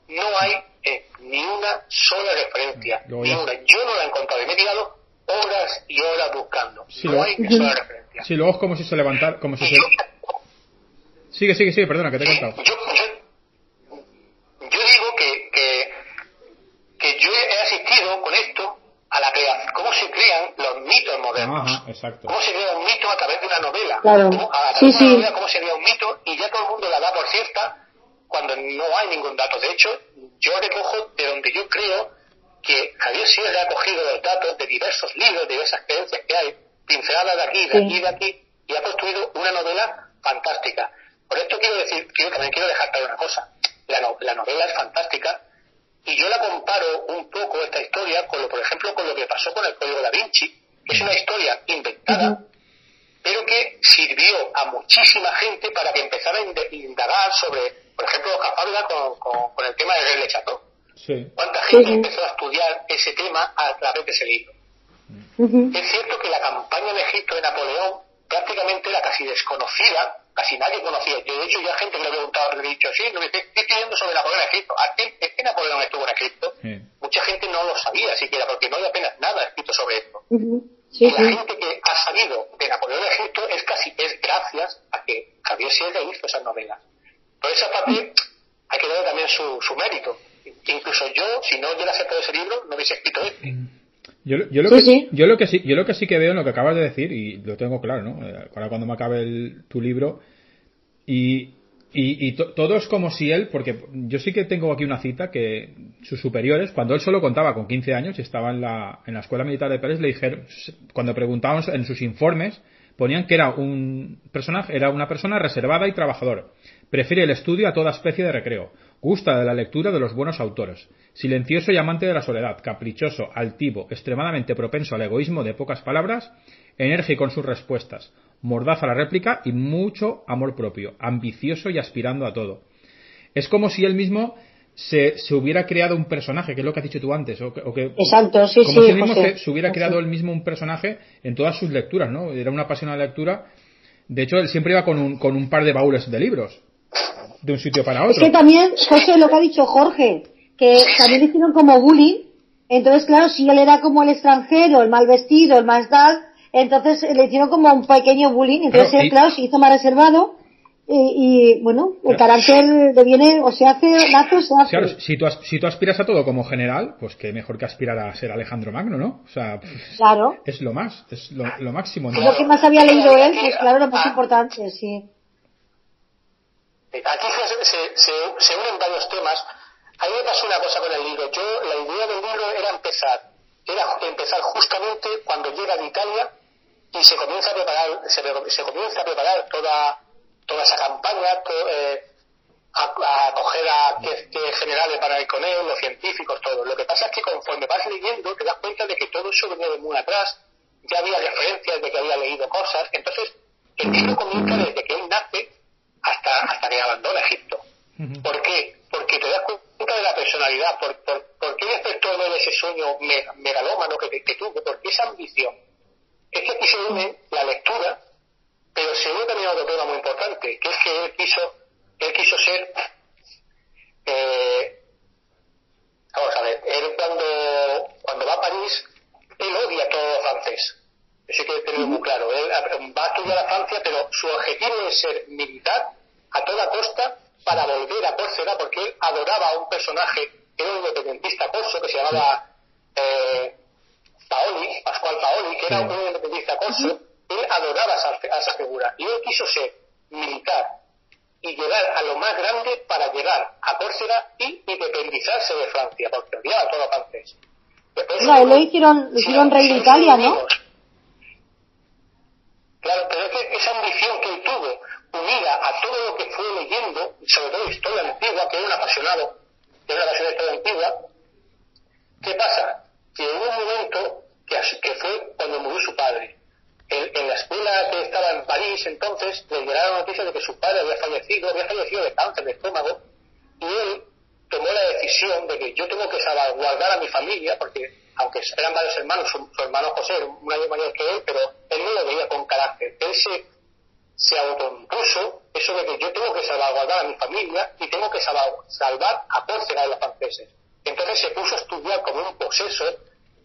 S3: no hay eh, ni una sola referencia, ni una. Yo no la he encontrado y me he tirado horas y horas buscando. no hay ni sola referencia.
S2: Sí, luego es como si se levantara, como si se... Sigue, sigue, sigue, perdona, que te he contado.
S3: Yo, yo, digo que, que, que, yo he asistido con esto a la creación, cómo se crean los mitos modernos.
S2: Ajá, exacto.
S3: Cómo se crea un mito a través de una novela.
S1: Claro.
S3: Cómo, a través sí, de una novela, cómo se crea un mito y ya todo el mundo la da por cierta cuando no hay ningún dato. De hecho, yo recojo de donde yo creo que Javier Sierra ha cogido los datos de diversos libros, de diversas creencias que hay, pinceladas de aquí, de aquí, de aquí, y ha construido una novela fantástica. Por esto quiero decir, quiero, también quiero dejar claro una cosa. La, la novela es fantástica y yo la comparo un poco esta historia con lo, por ejemplo, con lo que pasó con el Código da Vinci, que es una historia inventada, pero que sirvió a muchísima gente para que empezara a indagar sobre por ejemplo, Cafabra con, con, el tema del rey Sí. ¿Cuánta gente empezó a estudiar ese tema a través de ese libro? Es cierto que la campaña de Egipto de Napoleón prácticamente era casi desconocida, casi nadie conocía. Yo, de hecho, ya gente que le ha preguntado, le he dicho, sí, no me estoy escribiendo sobre Napoleón en Egipto. ¿Es que Napoleón estuvo en Egipto? Mucha gente no lo sabía siquiera, porque no hay apenas nada escrito sobre esto. y la gente que ha sabido de Napoleón en Egipto es casi, es gracias a que Javier Sierra hizo esas novelas. Por esa parte hay que darle también su, su mérito. Incluso yo, si no hubiera aceptado ese libro, no hubiese escrito este.
S2: Yo, yo, lo que, yo lo que sí yo lo que sí que veo en lo que acabas de decir y lo tengo claro no eh, ahora cuando me acabe el, tu libro y y, y todo es como si él, porque yo sí que tengo aquí una cita que sus superiores, cuando él solo contaba con 15 años y estaba en la, en la escuela militar de Pérez, le dijeron, cuando preguntábamos en sus informes, ponían que era un personaje, era una persona reservada y trabajador. Prefiere el estudio a toda especie de recreo. Gusta de la lectura de los buenos autores. Silencioso y amante de la soledad. Caprichoso, altivo, extremadamente propenso al egoísmo de pocas palabras. Enérgico en sus respuestas. Mordaz a la réplica y mucho amor propio. Ambicioso y aspirando a todo. Es como si él mismo se, se, hubiera creado un personaje, que es lo que has dicho tú antes, o que,
S1: Exacto, sí,
S2: como
S1: si
S2: él mismo se, hubiera creado él mismo un personaje en todas sus lecturas, ¿no? Era una apasionada lectura. De hecho, él siempre iba con un, con un par de baúles de libros de un sitio para otro.
S1: Es que también, José, lo que ha dicho Jorge, que también le hicieron como bullying. Entonces, claro, si él era como el extranjero, el mal vestido, el más tal, entonces le hicieron como un pequeño bullying. Entonces, él, claro, se hizo más reservado y, bueno, el carácter deviene o se hace, nace o se hace.
S2: si tú, si tú aspiras a todo como general, pues qué mejor que aspirar a ser Alejandro Magno, ¿no? O sea,
S1: claro.
S2: es lo más, es lo, lo máximo.
S1: ¿no? Lo que más había leído él, pues claro, lo más importante, sí.
S3: Aquí se, se, unen varios temas. A mí me pasó una cosa con el libro. Yo, la idea del libro era empezar, era empezar justamente cuando llega de Italia y se comienza a preparar, se, comienza a preparar toda toda esa campaña, eh, a, coger a qué, generales para ir con él, los científicos, todo. Lo que pasa es que conforme vas leyendo te das cuenta de que todo eso venía de muy atrás, ya había referencias de que había leído cosas, entonces el libro comienza desde que él nace hasta, hasta que abandona Egipto. ¿Por qué? Porque te das cuenta de la personalidad, por, por, qué despertó ese sueño megalómano que, que tuvo, por qué esa ambición. Es que aquí se une la lectura pero se une también otro tema muy importante, que es que él quiso, él quiso ser, eh, vamos a ver, él cuando, cuando va a París, él odia a todo francés. Eso hay que tenerlo muy claro. Él va a estudiar a Francia, pero su objetivo es ser militar a toda costa para volver a Córcega, porque él adoraba a un personaje que era un independentista corso que se llamaba eh, Paoli, Pascual Paoli, que era un independentista corso, él adoraba a esa figura y él quiso ser militar y llegar a lo más grande para llegar a Córcega y independizarse de Francia, porque odiaba a todo francés.
S1: no, él lo hicieron, lo hicieron rey de Italia, ¿no?
S3: Pero es que esa ambición que él tuvo, unida a todo lo que fue leyendo, sobre todo historia antigua, que era un apasionado, que era una apasionado de historia antigua, ¿qué pasa? Que hubo un momento que, que fue cuando murió su padre en, la escuela que estaba en París entonces le llegaron la noticia de que su padre había fallecido, había fallecido de cáncer de estómago y él tomó la decisión de que yo tengo que salvaguardar a mi familia porque aunque eran varios hermanos, su, hermano José un año mayor que él, pero él no lo veía con carácter. Él se, se autoimpuso eso de que yo tengo que salvaguardar a mi familia y tengo que salvar a Córcega de los franceses. Entonces se puso a estudiar como un poseso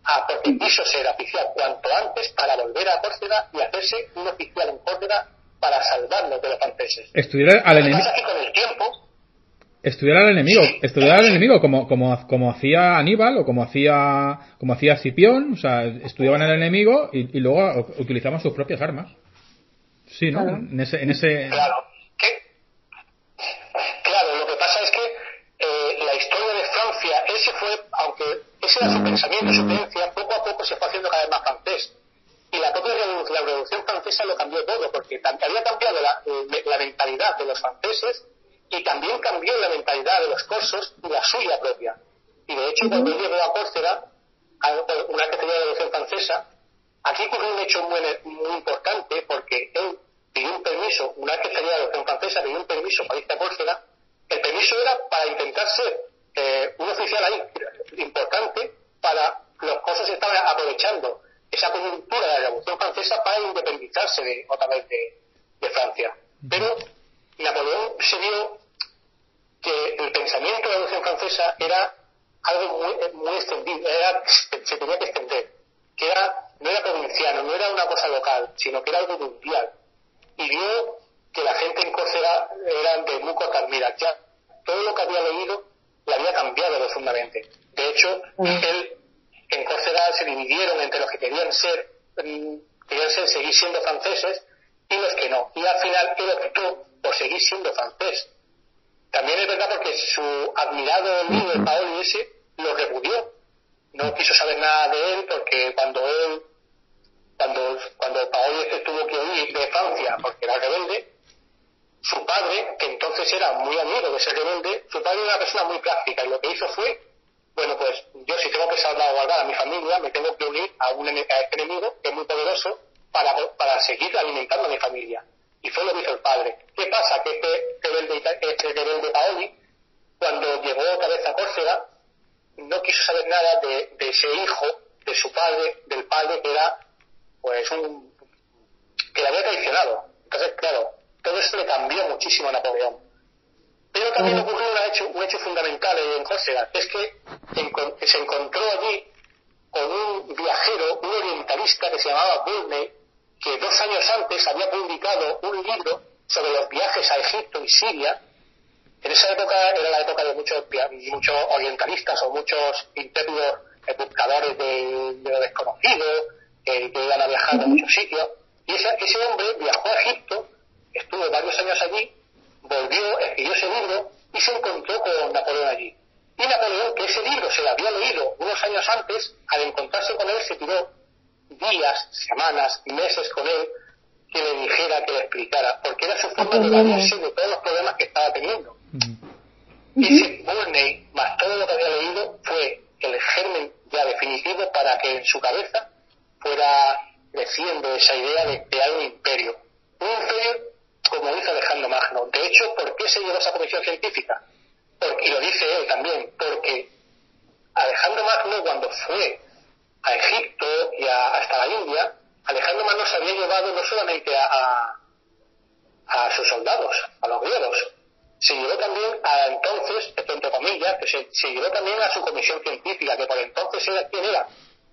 S3: a porque quiso ser oficial cuanto antes para volver a Córcega y hacerse un oficial en Córcega para salvarnos de los franceses.
S2: Estudiar al enemigo.
S3: con el tiempo.
S2: Estudiar al enemigo, estudiar al enemigo como, como, como hacía Aníbal o como hacía como hacía Cipión, o sea, estudiaban al enemigo y, y luego utilizaban sus propias armas. Sí, ¿no? En ese, en ese...
S3: Claro. Claro, lo que pasa es que eh, la historia de Francia, ese fue, aunque ese era su pensamiento, su creencia, poco a poco se fue haciendo cada vez más francés. Y la propia revolución, la revolución francesa lo cambió todo, porque había cambiado la, la, mentalidad de los franceses y también cambió la mentalidad de los corsos y la suya propia. Y de hecho, cuando él llegó a Córcega, una que tenía la revolución francesa, aquí ocurrió un hecho muy, muy importante, porque él pidió un permiso, una que tenía la revolución francesa, pidió un permiso para irse a Córcega, el permiso era para intentar ser eh, un oficial ahí importante para los cosas estaban aprovechando esa coyuntura de la Revolución Francesa para independizarse de, otra vez de, Francia. Pero Napoleón se vio que el pensamiento de la Revolución Francesa era algo muy, muy extendido, se tenía que extender, que era, no era provinciano, no era una cosa local, sino que era algo mundial. Y vio que la gente en Córcega eran de muy cortas miras. Ya todo lo que había leído le había cambiado profundamente. De hecho, él en Córcega se dividieron entre los que querían ser, mm, querían ser, seguir siendo franceses y los que no. Y al final él optó por seguir siendo francés. También es verdad porque su admirado líder, Paoli ese, lo repudió. No quiso saber nada de él porque cuando él, cuando, cuando Paoli ese tuvo que huir de Francia porque era rebelde, su padre, que entonces era muy amigo de ese rebelde, su padre era una persona muy práctica y lo que hizo fue, bueno, pues yo si tengo que salvaguardar a mi familia, me tengo que unir a, un, a este enemigo que es muy poderoso para, para seguir alimentando a mi familia. Y fue lo que hizo el padre. ¿Qué pasa? Que este rebelde, este rebelde Paoli, cuando llegó otra vez a Córcega, no quiso saber nada de, de ese hijo, de su padre, del padre que era, pues, un, que le había traicionado. Entonces, claro, todo esto le cambió muchísimo a Napoleón. Pero también ocurrió un hecho, un hecho fundamental en Córcega, que es que se encontró allí con un viajero, un orientalista que se llamaba Burney, que dos años antes había publicado un libro sobre los viajes a Egipto y Siria, en esa época era la época de muchos, muchos orientalistas o muchos intrépidos buscadores de, lo desconocido, que, iban a viajar a muchos sitios. Y ese, ese hombre viajó a Egipto, estuvo varios años allí, volvió, escribió ese libro y se encontró con Napoleón allí. Y Napoleón, que ese libro se lo había leído unos años antes, al encontrarse con él se tiró días, semanas, meses con él que le dijera, que le explicara, porque era su forma de evadirse de todos los problemas que estaba teniendo. Ese Burney, más todo lo que había leído, fue el germen ya definitivo para que en su cabeza fuera creciendo esa idea de crear un imperio. Un imperio como dice Alejandro Magno. De hecho, ¿por qué se llevó esa comisión científica? Porque, y lo dice él también, porque Alejandro Magno cuando fue a Egipto y hasta la India, Alejandro Magno se había llevado no solamente a, a, sus soldados, a los griegos, se llevó también a entonces, entre comillas, que se, llevó también a su comisión científica, que por entonces era quién era,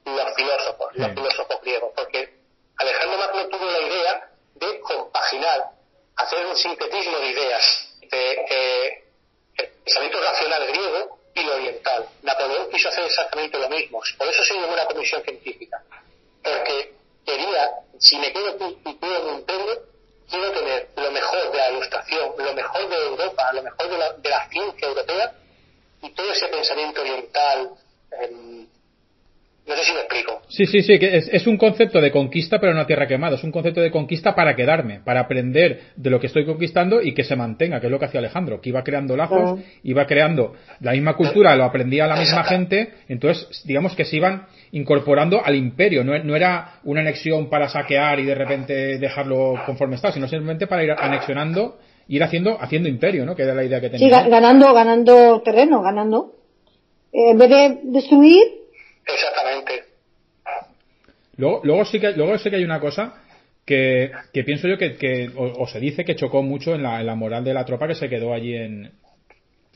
S3: los filósofos, los filósofos griegos, porque Alejandro Magno tuvo la idea de compaginar, hacer un sintetismo de ideas, de eh, el pensamiento racional griego y lo oriental. Napoleón quiso hacer exactamente lo mismo, por eso se llevó una comisión científica, porque quería, si me quedo y quiero un imperio, quiero tener lo mejor de la ilustración, lo mejor de Europa, lo mejor de la, de la ciencia europea y todo ese pensamiento oriental. Eh, no sé si me explico.
S2: Sí, sí, sí, que es, un concepto de conquista pero no a tierra quemada, es un concepto de conquista para quedarme, para aprender de lo que estoy conquistando y que se mantenga, que es lo que hacía Alejandro, que iba creando lazos, iba creando la misma cultura, lo aprendía la misma gente, entonces digamos que se iban incorporando al imperio, no, no era una anexión para saquear y de repente dejarlo conforme está, sino simplemente para ir anexionando, ir haciendo, haciendo imperio, ¿no? Que era la idea que tenía.
S1: Sí, ganando, ganando terreno, ganando. Eh, en vez de destruir,
S3: Exactamente.
S2: Luego, luego, sí que, luego sí que hay una cosa que, que pienso yo que, que o, se dice que chocó mucho en la, en la, moral de la tropa que se quedó allí en,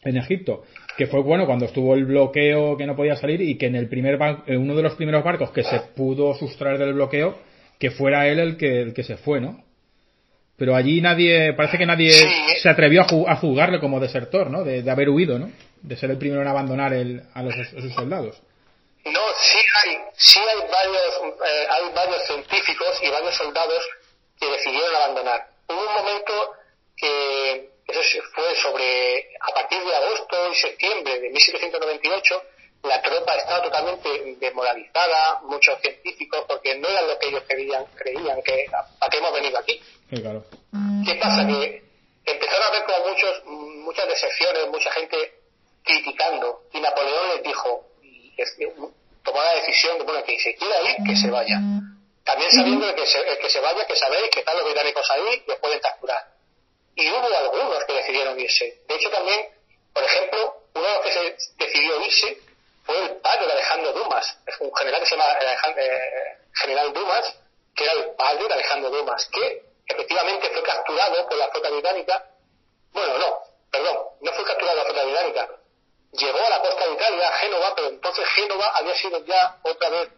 S2: en Egipto. Que fue bueno cuando estuvo el bloqueo que no podía salir y que en el primer uno de los primeros barcos que se pudo sustraer del bloqueo, que fuera él el que, el que se fue, ¿no? Pero allí nadie, parece que nadie se atrevió a, a juzgarle como desertor, ¿no? De, de, haber huido, ¿no? De ser el primero en abandonar el, a, los, a sus soldados.
S3: No, sí hay, sí hay varios, eh, hay varios científicos y varios soldados que decidieron abandonar. Hubo un momento que eso fue sobre, a partir de agosto y septiembre de 1798, la tropa estaba totalmente desmoralizada, muchos científicos, porque no era lo que ellos creían, creían que a qué hemos venido aquí. ¿Qué pasa? Que empezaron a ver como muchos, muchas decepciones, mucha gente criticando, y Napoleón les dijo, tomó la decisión de bueno, que se quiera ir, que se vaya. También sabiendo que se, que se vaya, que sabéis que están los británicos ahí y os pueden capturar. Y hubo algunos que decidieron irse. De hecho, también, por ejemplo, uno de los que se decidió irse fue el padre de Alejandro Dumas, es un general que se llama eh, General Dumas, que era el padre de Alejandro Dumas, que efectivamente fue capturado por la flota británica. Bueno, no, perdón, no fue capturado por la flota británica, llegó a la costa de Italia, a Génova, pero entonces Génova había sido ya otra vez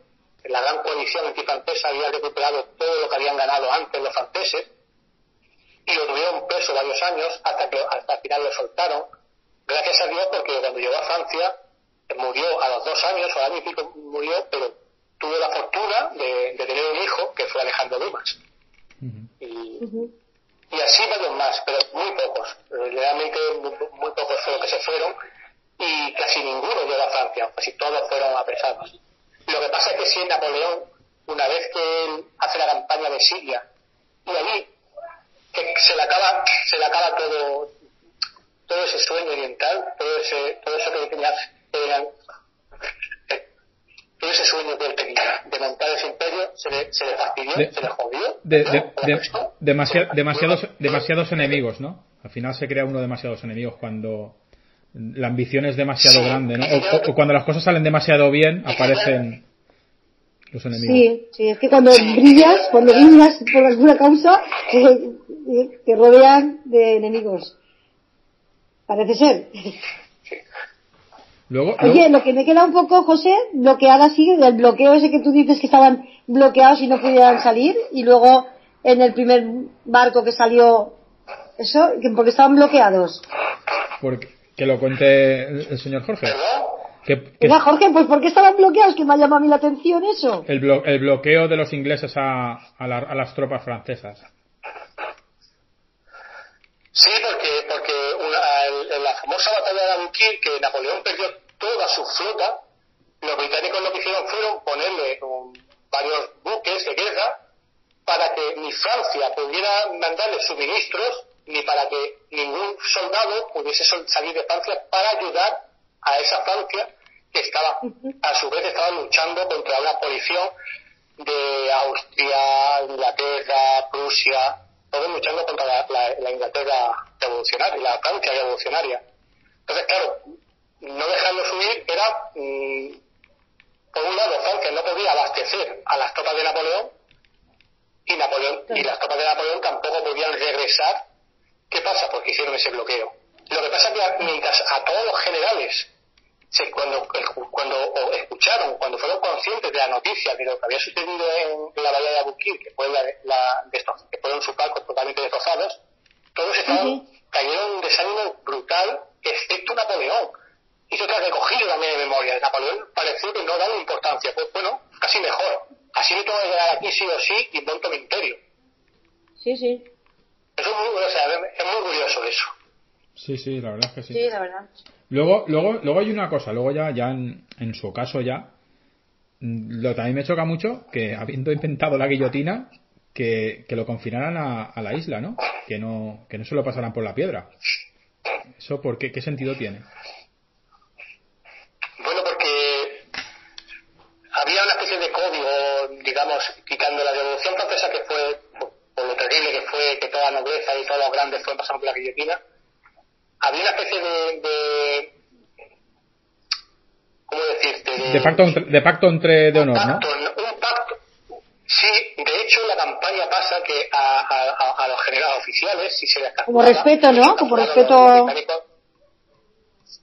S3: la gran coalición antifrancesa, había recuperado todo lo que habían ganado antes los franceses y lo tuvieron preso varios años hasta que hasta al final lo soltaron. Gracias a Dios porque cuando llegó a Francia murió a los dos años o al año y pico murió, pero tuvo la fortuna de, tener un hijo que fue Alejandro Dumas. y, y, así varios más, pero muy pocos. Realmente muy, muy pocos fueron que se fueron y casi ninguno llegó a Francia, casi todos fueron apresados. Lo que pasa es que si Napoleón, una vez que él hace la campaña de Siria, y allí que se le acaba, se le acaba todo, todo ese sueño oriental, todo ese, todo eso que tenía, todo ese sueño que él tenía de montar ese imperio, se le, se le fastidió, se le jodió.
S2: demasiados, demasiados enemigos, ¿no? Al final se crea uno demasiados enemigos cuando la ambición es demasiado grande, ¿no? O, cuando las cosas salen demasiado bien, aparecen los enemigos.
S1: Sí, sí, es que cuando brillas, cuando brillas por alguna causa, te rodean de enemigos. Parece ser.
S2: Luego,
S1: Oye, lo que me queda un poco, José, bloqueada sigue del bloqueo ese que tú dices que estaban bloqueados y no pudieran salir, y luego en el primer barco que salió ¿Eso? ¿Por qué estaban bloqueados?
S2: Porque, que lo cuente el, señor Jorge.
S1: Que, Jorge, pues ¿por qué estaban bloqueados? Que me ha llamado a mí la atención eso.
S2: El, el bloqueo de los ingleses a, a, las tropas francesas.
S3: Sí, porque, porque en la famosa batalla de Abuquir, que Napoleón perdió toda su flota, los británicos lo que hicieron fueron ponerle varios buques de guerra para que ni Francia pudiera mandarle suministros ni para que ningún soldado pudiese salir de Francia para ayudar a esa Francia que estaba, a su vez, estaba luchando contra una coalición de Austria, Inglaterra, Prusia, todos luchando contra la, Inglaterra revolucionaria, la Francia revolucionaria. Entonces, claro, no dejarlo subir era, mm, por un lado, Francia no podía abastecer a las tropas de Napoleón y Napoleón y las tropas de Napoleón tampoco podían regresar. ¿Qué pasa? Porque hicieron ese bloqueo. Lo que pasa es que mientras a todos los generales cuando, cuando escucharon, cuando fueron conscientes de la noticia de lo que había sucedido en, la bahía de Abukir, que, fue la, que fueron sus barcos totalmente destrozados, todos estaban, cayeron en un desánimo brutal, excepto Napoleón. Hizo otra recogida también de memoria. Napoleón pareció que no daba importancia. Pues bueno, casi mejor. Así me tengo que llegar aquí sí o sí y monto mi imperio.
S1: Sí, sí.
S3: Eso es muy, o sea, es muy curioso eso.
S2: Sí, sí, la verdad es que
S1: sí. Sí, la verdad.
S2: Luego, luego, luego hay una cosa, luego ya, ya en, su caso ya, mm, lo también me choca mucho que habiendo inventado la guillotina, que, que lo confinaran a, la isla, ¿no? Que no, que no se lo pasaran por la piedra. ¿Eso por qué, qué sentido tiene?
S3: Bueno, porque había una especie de código, digamos, quitando la revolución francesa que fue, lo terrible que fue, que toda la nobleza y todos los grandes fueron pasando por la guillotina, había una especie de, ¿cómo decirte?
S2: De, pacto, de pacto entre de honor, ¿no?
S3: Un pacto, sí, de hecho la campaña pasa que a, a, los generales oficiales, si se les
S1: Como respeto, ¿no? Como respeto...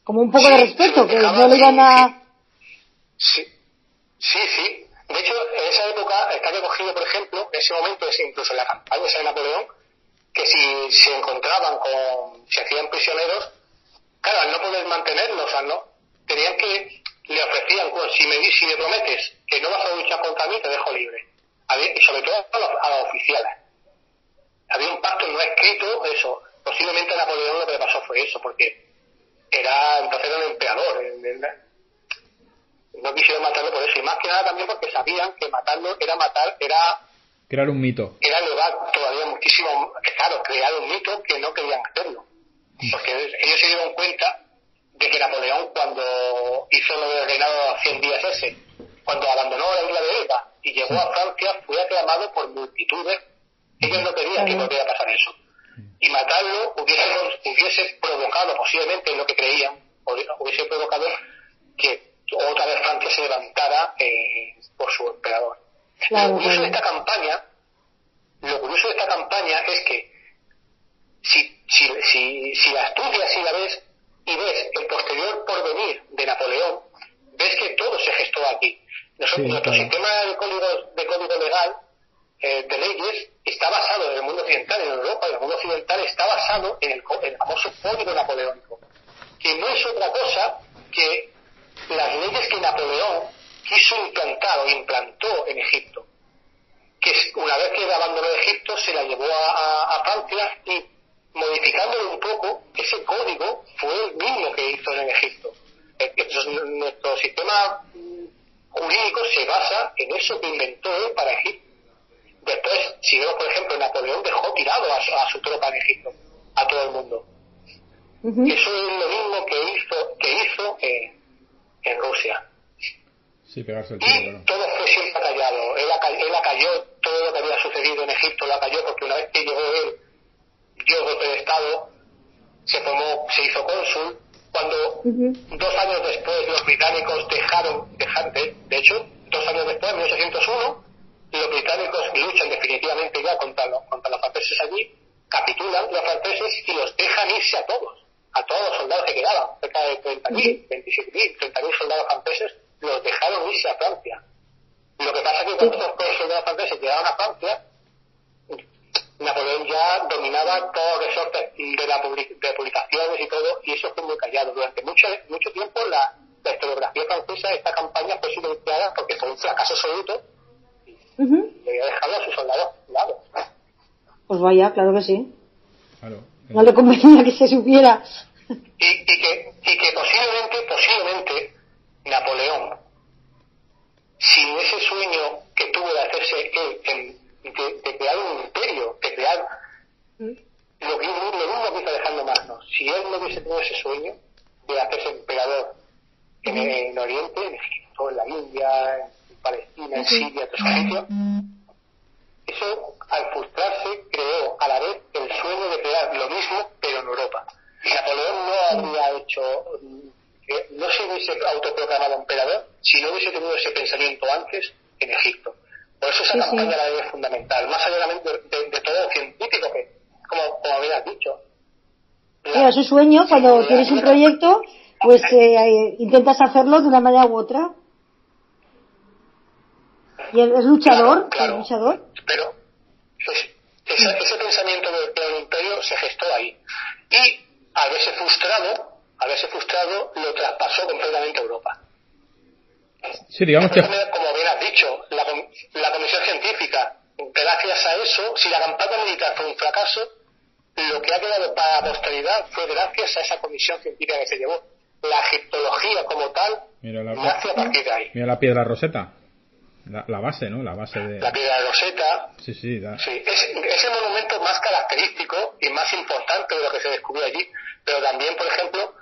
S1: Como un poco de respeto, que no le iban a...
S3: Sí, sí, sí. De hecho, en esa época está recogido, por ejemplo, en ese momento, incluso en la campaña de Napoleón, que si se encontraban con, se hacían prisioneros, claro, al no poder mantenerlos, no, tenían que, le ofrecían, pues, si me, si me prometes que no vas a luchar contra mí, te dejo libre. y sobre todo a los, a oficiales. Había un pacto no escrito, eso. Posiblemente a Napoleón lo que le pasó fue eso, porque era, entonces era un emperador. No quisieron matarlo por eso, y más que nada también porque sabían que matarlo era matar, era
S2: Crear un mito.
S3: Era lugar todavía muchísimo, claro, crear un mito que no querían hacerlo. Porque ellos se dieron cuenta de que Napoleón, cuando hizo lo del reinado 100 días ese, cuando abandonó la isla de Elba y llegó a Francia, fue aclamado por multitudes. Ellos no querían que volviera a pasar eso. Y matarlo hubiese, hubiese provocado, posiblemente lo que creían, hubiese provocado que otra vez Francia se levantara eh, por su emperador. Lo curioso de esta campaña, lo curioso de esta campaña es que si, si, si, si la estudias y la ves y ves el posterior porvenir de Napoleón, ves que todo se gestó aquí. nuestro sistema de código, de código legal, eh, de leyes, está basado en el mundo occidental, en Europa, y el mundo occidental está basado en el, el famoso código napoleónico, que no es otra cosa que las leyes que Napoleón quiso implantar o implantó en Egipto. Que una vez que abandonó Egipto se la llevó a, a, Francia y modificándolo un poco, ese código fue el mismo que hizo en Egipto. Entonces, nuestro sistema jurídico se basa en eso que inventó él para Egipto. Después, si vemos, por ejemplo, Napoleón dejó tirado a, su tropa en Egipto, a todo el mundo. Eso es lo mismo que hizo, que hizo en Rusia.
S2: Sí, pegarse
S3: el y todo fue siempre callado. Él, él acalló todo lo que había sucedido en Egipto, lo acalló porque una vez que llegó él, dio golpe de Estado, se formó, se hizo cónsul. Cuando dos años después los británicos dejaron, dejar, de, de hecho, dos años después, en 1801, los británicos luchan definitivamente ya contra los, contra los franceses allí, capitulan los franceses y los dejan irse a todos, a todos los soldados que quedaban, cerca de 30.000, 27.000, 30.000 soldados franceses los dejaron irse a Francia. Lo que pasa es que cuando estos soldados franceses llegaron a Francia, Napoleón ya dominaba todos los resortes de, la de publicaciones y todo, y eso fue muy callado. Durante mucho, mucho tiempo la, la historiografía francesa, esta campaña fue silenciada porque fue un fracaso absoluto y había dejado a sus soldados lado.
S1: Pues vaya, claro que sí. No le convenía que se supiera.
S3: Y, y, que, y que posiblemente, posiblemente, Napoleón, sin ese sueño que tuvo de hacerse él, de, crear un imperio, de crear mm. lo, que, lo mismo que está dejando Magno, si él no hubiese tenido ese sueño de hacerse emperador en, en Oriente, en Egipto, en la India, en Palestina, en Siria, en todos sitios, eso al frustrarse creó a la vez el sueño de crear lo mismo pero en Europa. Napoleón no habría hecho, no se hubiese autoproclamado emperador si no hubiese tenido ese pensamiento antes en Egipto. Por eso esa campaña la es fundamental, más allá de, de, todo científico que, como, como habías dicho.
S1: Claro, ese sueño, cuando tienes un proyecto, pues eh, intentas hacerlo de una manera u otra. Y es luchador,
S3: claro,
S1: luchador.
S3: Pero ese, pensamiento del, imperio se gestó ahí. Y al verse frustrado, al verse frustrado, lo traspasó completamente a Europa.
S2: Sí, digamos que...
S3: Como bien has dicho, la, la comisión científica, gracias a eso, si la campaña militar fue un fracaso, lo que ha quedado para la posteridad fue gracias a esa comisión científica que se llevó. La egiptología como tal
S2: mira la,
S3: nace a partir de ahí.
S2: Mira la piedra roseta. La, base, ¿no? La base de...
S3: La piedra de Roseta.
S2: Sí, sí.
S3: sí es, es, el monumento más característico y más importante de lo que se descubrió allí. Pero también, por ejemplo,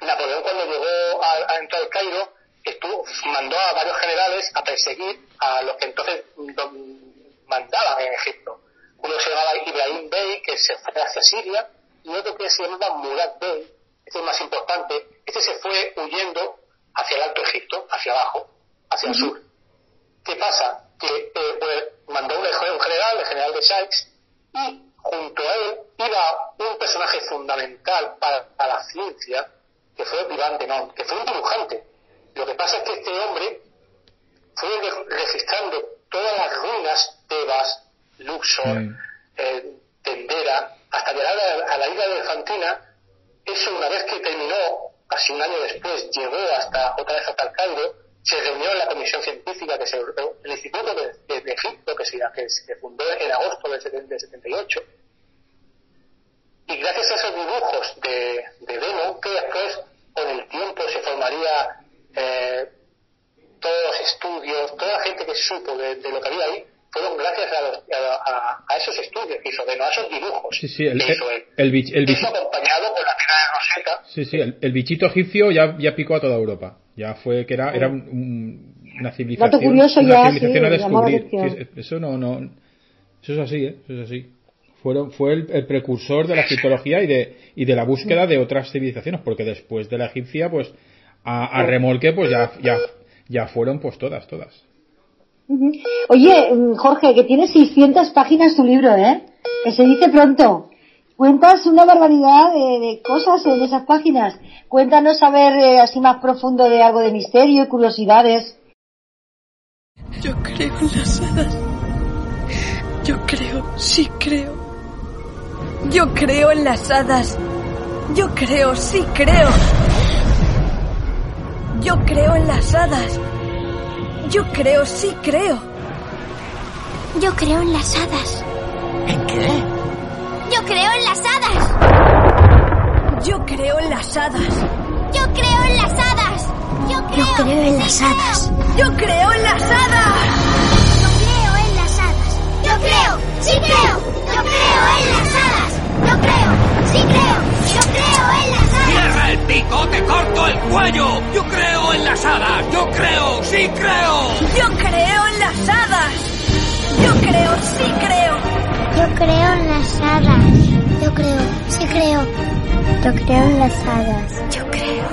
S3: Napoleón cuando llegó a, entrar al Cairo, estuvo, mandó a varios generales a perseguir a los que entonces mandaban en Egipto. Uno se llamaba Ibrahim Bey, que se fue hacia Siria, y otro que se llamaba Murad Bey, este es más importante, este se fue huyendo hacia el Alto Egipto, hacia abajo, hacia el sur ¿Qué pasa? Que eh, mandó un, general, el general de Sykes, y junto a él iba un personaje fundamental para, la ciencia, que fue Vivant de que fue un dibujante. Lo que pasa es que este hombre fue registrando todas las ruinas, Tebas, Luxor, eh, Tendera, hasta llegar a, la isla de Elefantina. Eso una vez que terminó, casi un año después, llegó hasta otra vez hasta el Cairo, se reunió en la comisión científica que se el Instituto de, Egipto que se, que se fundó en agosto del, 78 y gracias a esos dibujos de, de que después con el tiempo se formaría eh, todos los estudios toda la gente que supo de, lo que había ahí fueron gracias a, a, esos estudios que hizo a esos dibujos
S2: sí, sí, el, que hizo él. el,
S3: bichito acompañado por la tela de Rosetta.
S2: Sí, sí, el, bichito egipcio ya, ya picó a toda Europa ya fue que era, era una civilización,
S1: curioso
S2: una civilización a descubrir. eso no, no, eso es así, ¿eh? eso es así. Fueron, fue el, precursor de la egiptología y de, y de la búsqueda de otras civilizaciones, porque después de la egipcia, pues, a, remolque, pues ya, ya, ya fueron pues todas, todas.
S1: Oye, Jorge, que tiene 600 páginas tu libro, ¿eh? Que se dice pronto. Cuentas una barbaridad de, cosas en esas páginas. Cuéntanos a ver eh, así más profundo de algo de misterio y curiosidades.
S4: Yo creo en las hadas. Yo creo, sí creo. Yo creo en las hadas. Yo creo, sí creo. Yo creo en las hadas. Yo creo, sí creo.
S5: Yo creo en las hadas.
S6: ¿En qué?
S5: Yo creo en las hadas.
S4: Yo creo en las hadas.
S5: Yo creo en las hadas. Yo creo,
S4: Yo creo en las hadas. Yo creo en las hadas.
S5: Yo creo en las hadas. Yo creo, sí creo. Yo creo en las hadas. Yo creo, sí creo. Yo creo en las hadas.
S6: ¡Cierra el pico! ¡Te corto el cuello! Yo creo en las hadas. Yo creo, sí creo.
S4: Yo creo en las hadas. Yo creo, sí creo.
S5: Yo creo en las hadas. Yo creo, sí creo. Yo creo en las hadas.
S4: Yo creo,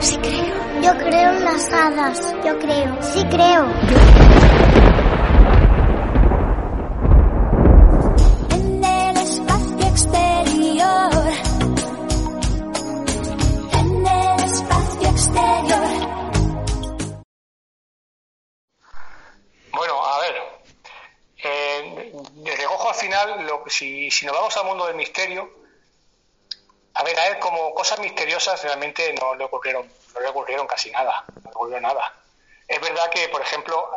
S4: sí creo.
S5: Yo creo en las hadas. Yo creo, sí creo. En el espacio exterior. En el espacio exterior.
S3: Final, lo,
S7: si, si nos vamos al mundo del misterio, a ver, a él como cosas misteriosas realmente no le ocurrieron, no le ocurrieron casi nada, no le ocurrió nada. Es verdad que, por ejemplo,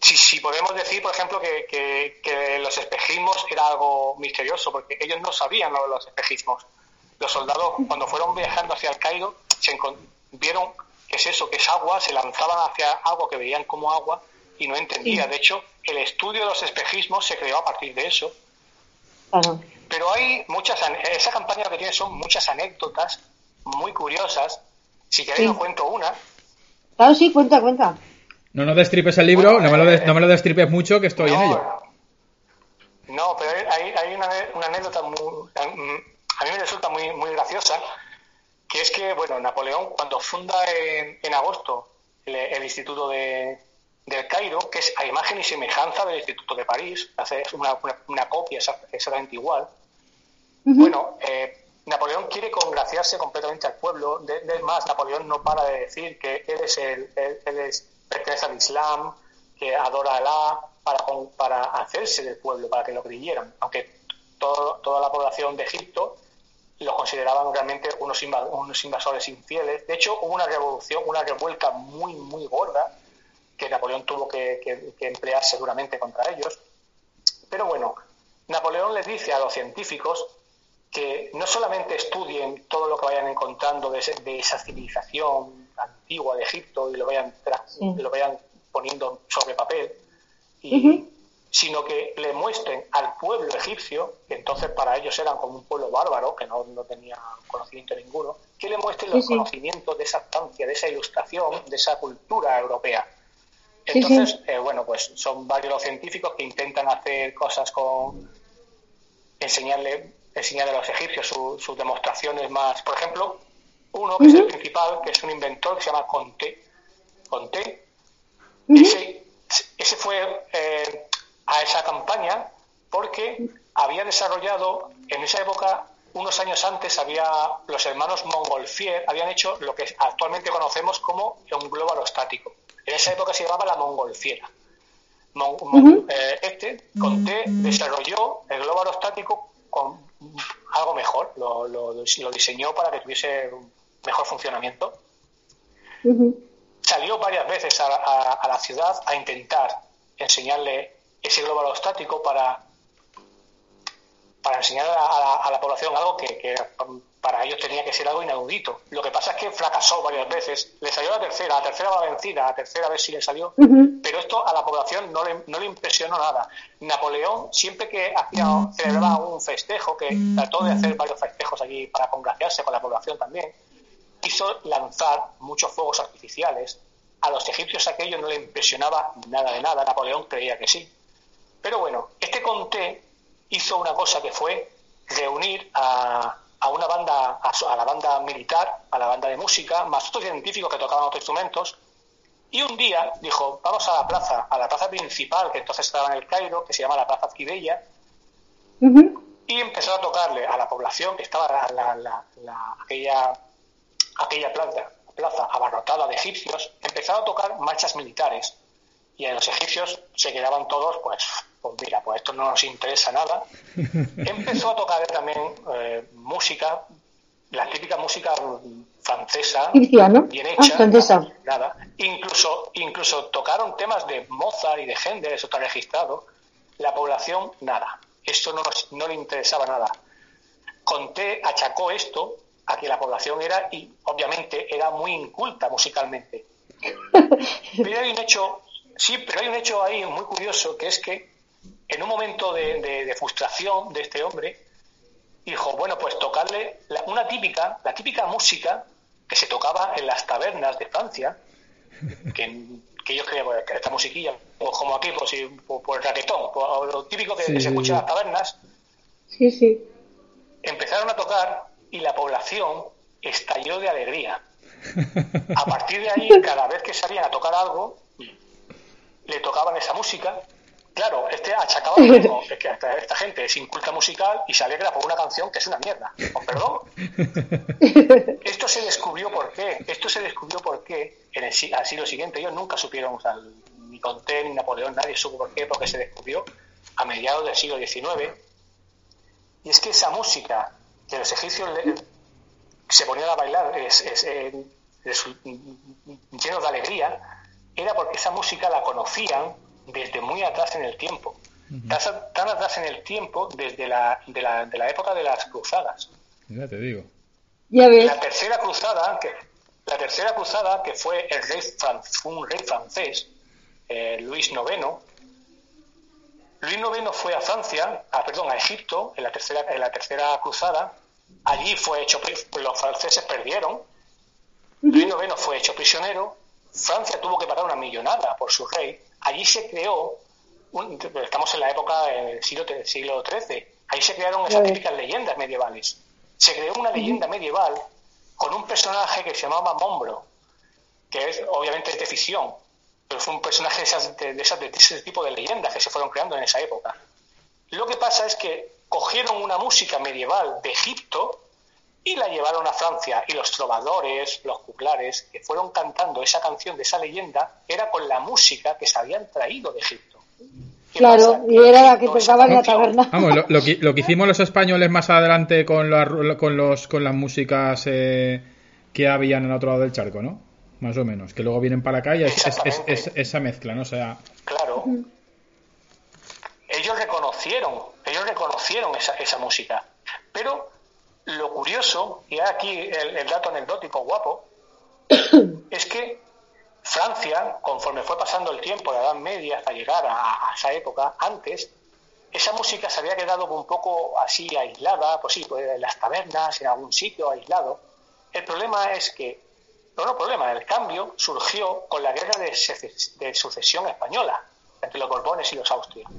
S7: si, si podemos decir, por ejemplo, que, los espejismos era algo misterioso, porque ellos no sabían lo de los espejismos. Los soldados, cuando fueron viajando hacia el Cairo, se vieron que es eso, que es agua, se lanzaban hacia algo que veían como agua y no entendía. De hecho, el estudio de los espejismos se creó a partir de eso. Pero hay muchas, esa campaña que tiene son muchas anécdotas muy curiosas. Si queréis, os cuento una.
S1: Claro, sí, cuenta, cuenta.
S2: No nos destripes el libro, no, me lo no, me lo destripes mucho, que estoy en ello.
S7: No, pero hay, hay una, una, anécdota muy, a mí me resulta muy, muy graciosa, que es que, bueno, Napoleón, cuando funda en, en agosto el, Instituto de, del Cairo, que es a imagen y semejanza del Instituto de París, hace una, una, copia exactamente igual, bueno, eh, Napoleón quiere congraciarse completamente al pueblo. De, más, Napoleón no para de decir que él es el, él es pertenece al Islam, que adora a Alá, para, para hacerse del pueblo, para que lo creyeran, aunque toda la población de Egipto lo consideraban realmente unos, unos invasores infieles. De hecho, hubo una revolución, una revuelta muy, muy gorda que Napoleón tuvo que, emplear seguramente contra ellos. Pero bueno, Napoleón les dice a los científicos que no solamente estudien todo lo que vayan encontrando de, de esa civilización antigua de Egipto y lo vayan, lo vayan poniendo sobre papel, y, sino que le muestren al pueblo egipcio, que entonces para ellos eran como un pueblo bárbaro, que no, no tenía conocimiento ninguno, que le muestren los conocimientos de esa estancia, de esa ilustración, de esa cultura europea. Entonces, eh, bueno, pues son varios los científicos que intentan hacer cosas con enseñarle, enseñarle a los egipcios sus demostraciones más. Por ejemplo, uno, que es el principal, que es un inventor que se llama Conté. Conté. ese, ese, fue eh, a esa campaña porque había desarrollado, en esa época, unos años antes, había los hermanos Montgolfier habían hecho lo que actualmente conocemos como un globo aerostático. En esa época se llamaba la Montgolfiera. Eh, este, Conté, desarrolló el globo aerostático con algo mejor, lo, lo, lo diseñó para que tuviese mejor funcionamiento. Salió varias veces a, la ciudad a intentar enseñarle ese globo estático para, para enseñar a la, población algo que, para ellos tenía que ser algo inaudito. Lo que pasa es que fracasó varias veces. Le salió la tercera, la tercera va vencida, la tercera vez sí le salió, pero esto a la población no le, no le impresionó nada. Napoleón, siempre que hacía, celebraba un festejo, que trató de hacer varios festejos allí para congraciarse con la población también, hizo lanzar muchos fuegos artificiales. A los egipcios aquello no le impresionaba nada de nada, Napoleón creía que sí. Pero bueno, este Conté hizo una cosa que fue reunir a, a una banda, a, la banda militar, a la banda de música, más otros científicos que tocaban otros instrumentos, y un día dijo, vamos a la plaza, a la plaza principal, que entonces estaba en el Cairo, que se llama la Plaza Zkibeya, y empezó a tocarle a la población que estaba la, la, aquella aquella plaza, plaza abarrotada de egipcios, empezaron a tocar marchas militares. Y a los egipcios se quedaban todos, pues, pues mira, pues esto no nos interesa nada. [LAUGHS] Empezó a tocar también eh, música, la típica música francesa, bien hecha, ah, nada. Incluso, incluso tocaron temas de Mozart y de Händel, eso está registrado. La población, nada. Esto no, no le interesaba nada. Conté achacó esto a que la población era, y obviamente era muy inculta musicalmente. [LAUGHS] Pero hay un hecho, sí, pero hay un hecho ahí muy curioso, que es que en un momento de, frustración de este hombre, dijo, bueno, pues tocarle una típica, la típica música que se tocaba en las tabernas de Francia, que, que ellos creían, pues, esta musiquilla, pues como aquí, pues, por, el raquetón, lo típico que, se escucha en las tabernas,
S1: sí, sí.
S7: empezaron a tocar y la población estalló de alegría. A partir de ahí, cada vez que salían a tocar algo, le tocaban esa música. Claro, este achacaba [LAUGHS] es que esta, gente es inculta musical y se alegra por una canción que es una mierda. Con perdón. [LAUGHS] Esto se descubrió por qué. Esto se descubrió por qué en el al siglo siguiente. Ellos nunca supieron, ni Conté ni Napoleón, nadie supo por qué, porque se descubrió a mediados del siglo XIX Y es que esa música que los egipcios se ponían a bailar es, es, llenos de alegría, era porque esa música la conocían desde muy atrás en el tiempo. tan, atrás en el tiempo desde la, de, la, de la época de las cruzadas.
S2: Ya te digo.
S7: La tercera cruzada, que, la tercera cruzada, que fue el rey un rey francés, eh, Luis IX, Luis IX fue a Francia, a, perdón, a Egipto en la tercera, en la tercera cruzada. Allí fue hecho, los franceses perdieron. Luis IX fue hecho prisionero. Francia tuvo que pagar una millonada por su rey. Allí se creó, estamos en la época del siglo, siglo XIII, ahí se crearon esas típicas leyendas medievales. Se creó una leyenda medieval con un personaje que se llamaba Mombro, que es obviamente de ficción, pero fue un personaje de, esas, de, ese tipo de leyendas que se fueron creando en esa época. Lo que pasa es que cogieron una música medieval de Egipto y la llevaron a Francia y los trovadores, los juglares que fueron cantando esa canción de esa leyenda era con la música que se habían traído de Egipto.
S1: Claro, y era la que tocaba en la taberna.
S2: Vamos, lo, que, lo, que, [LAUGHS] hicimos los españoles más adelante con, con, los, con las músicas eh, que habían en el otro lado del charco, ¿no? Más o menos, que luego vienen para acá y es, es, esa mezcla, ¿no? O sea...
S7: Claro. Ellos reconocieron, ellos reconocieron esa, esa música. Pero lo curioso, y aquí el, el dato anecdótico guapo, [COUGHS] es que Francia, conforme fue pasando el tiempo, la Edad Media, hasta llegar a, esa época, antes, esa música se había quedado un poco así aislada, pues sí, pues en las tabernas, en algún sitio aislado. El problema es que, no, no problema, el cambio surgió con la guerra de, sucesión española entre los Borbones y los Austrias.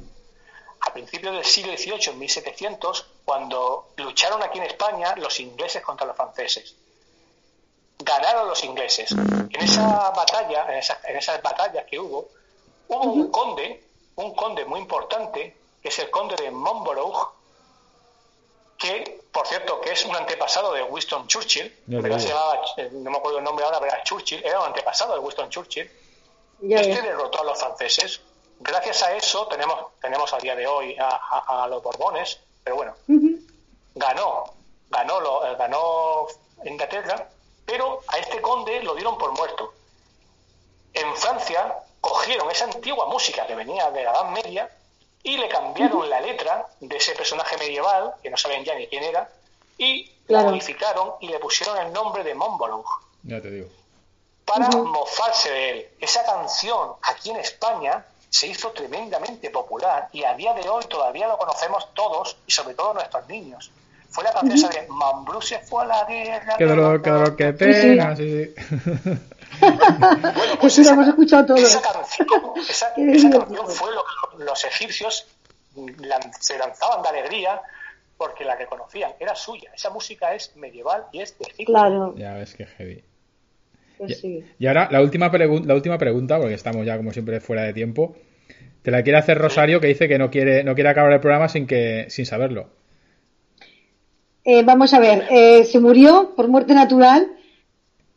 S7: A principios del siglo XVIII, en 1700, cuando lucharon aquí en España los ingleses contra los franceses ganaron los ingleses. En esa batalla, en esas, batallas que hubo, hubo un conde, un conde muy importante, que es el conde de Monborough, que, por cierto, que es un antepasado de Winston Churchill, no, se llamaba, no me acuerdo el nombre ahora, pero era Churchill, era un antepasado de Winston Churchill. este derrotó a los franceses. Gracias a eso tenemos, tenemos a día de hoy a, los Borbones, pero bueno, ganó, ganó, lo, eh, ganó Inglaterra pero a este conde lo dieron por muerto. En Francia cogieron esa antigua música que venía de la Edad Media y le cambiaron la letra de ese personaje medieval, que no saben ya ni quién era, y la modificaron y le pusieron el nombre de Montblanc.
S2: Ya te digo.
S7: Para mofarse de él. Esa canción aquí en España se hizo tremendamente popular y a día de hoy todavía lo conocemos todos y sobre todo nuestros niños. Fue la canción de Mambrú se fue a la guerra.
S2: Qué dolor, qué dolor, qué pena, sí, sí.
S1: bueno, pues esa, hemos escuchado todo.
S7: Esa canción, esa, esa canción fue lo que los egipcios se lanzaban de alegría porque la reconocían, era suya. Esa música es medieval y es de Egipto.
S1: Claro.
S2: Ya ves que heavy.
S1: Pues sí.
S2: y, ahora la última, la última pregunta, porque estamos ya como siempre fuera de tiempo. Te la quiere hacer Rosario, que dice que no quiere, no quiere acabar el programa sin que, sin saberlo.
S1: Eh, vamos a ver, eh, ¿se murió por muerte natural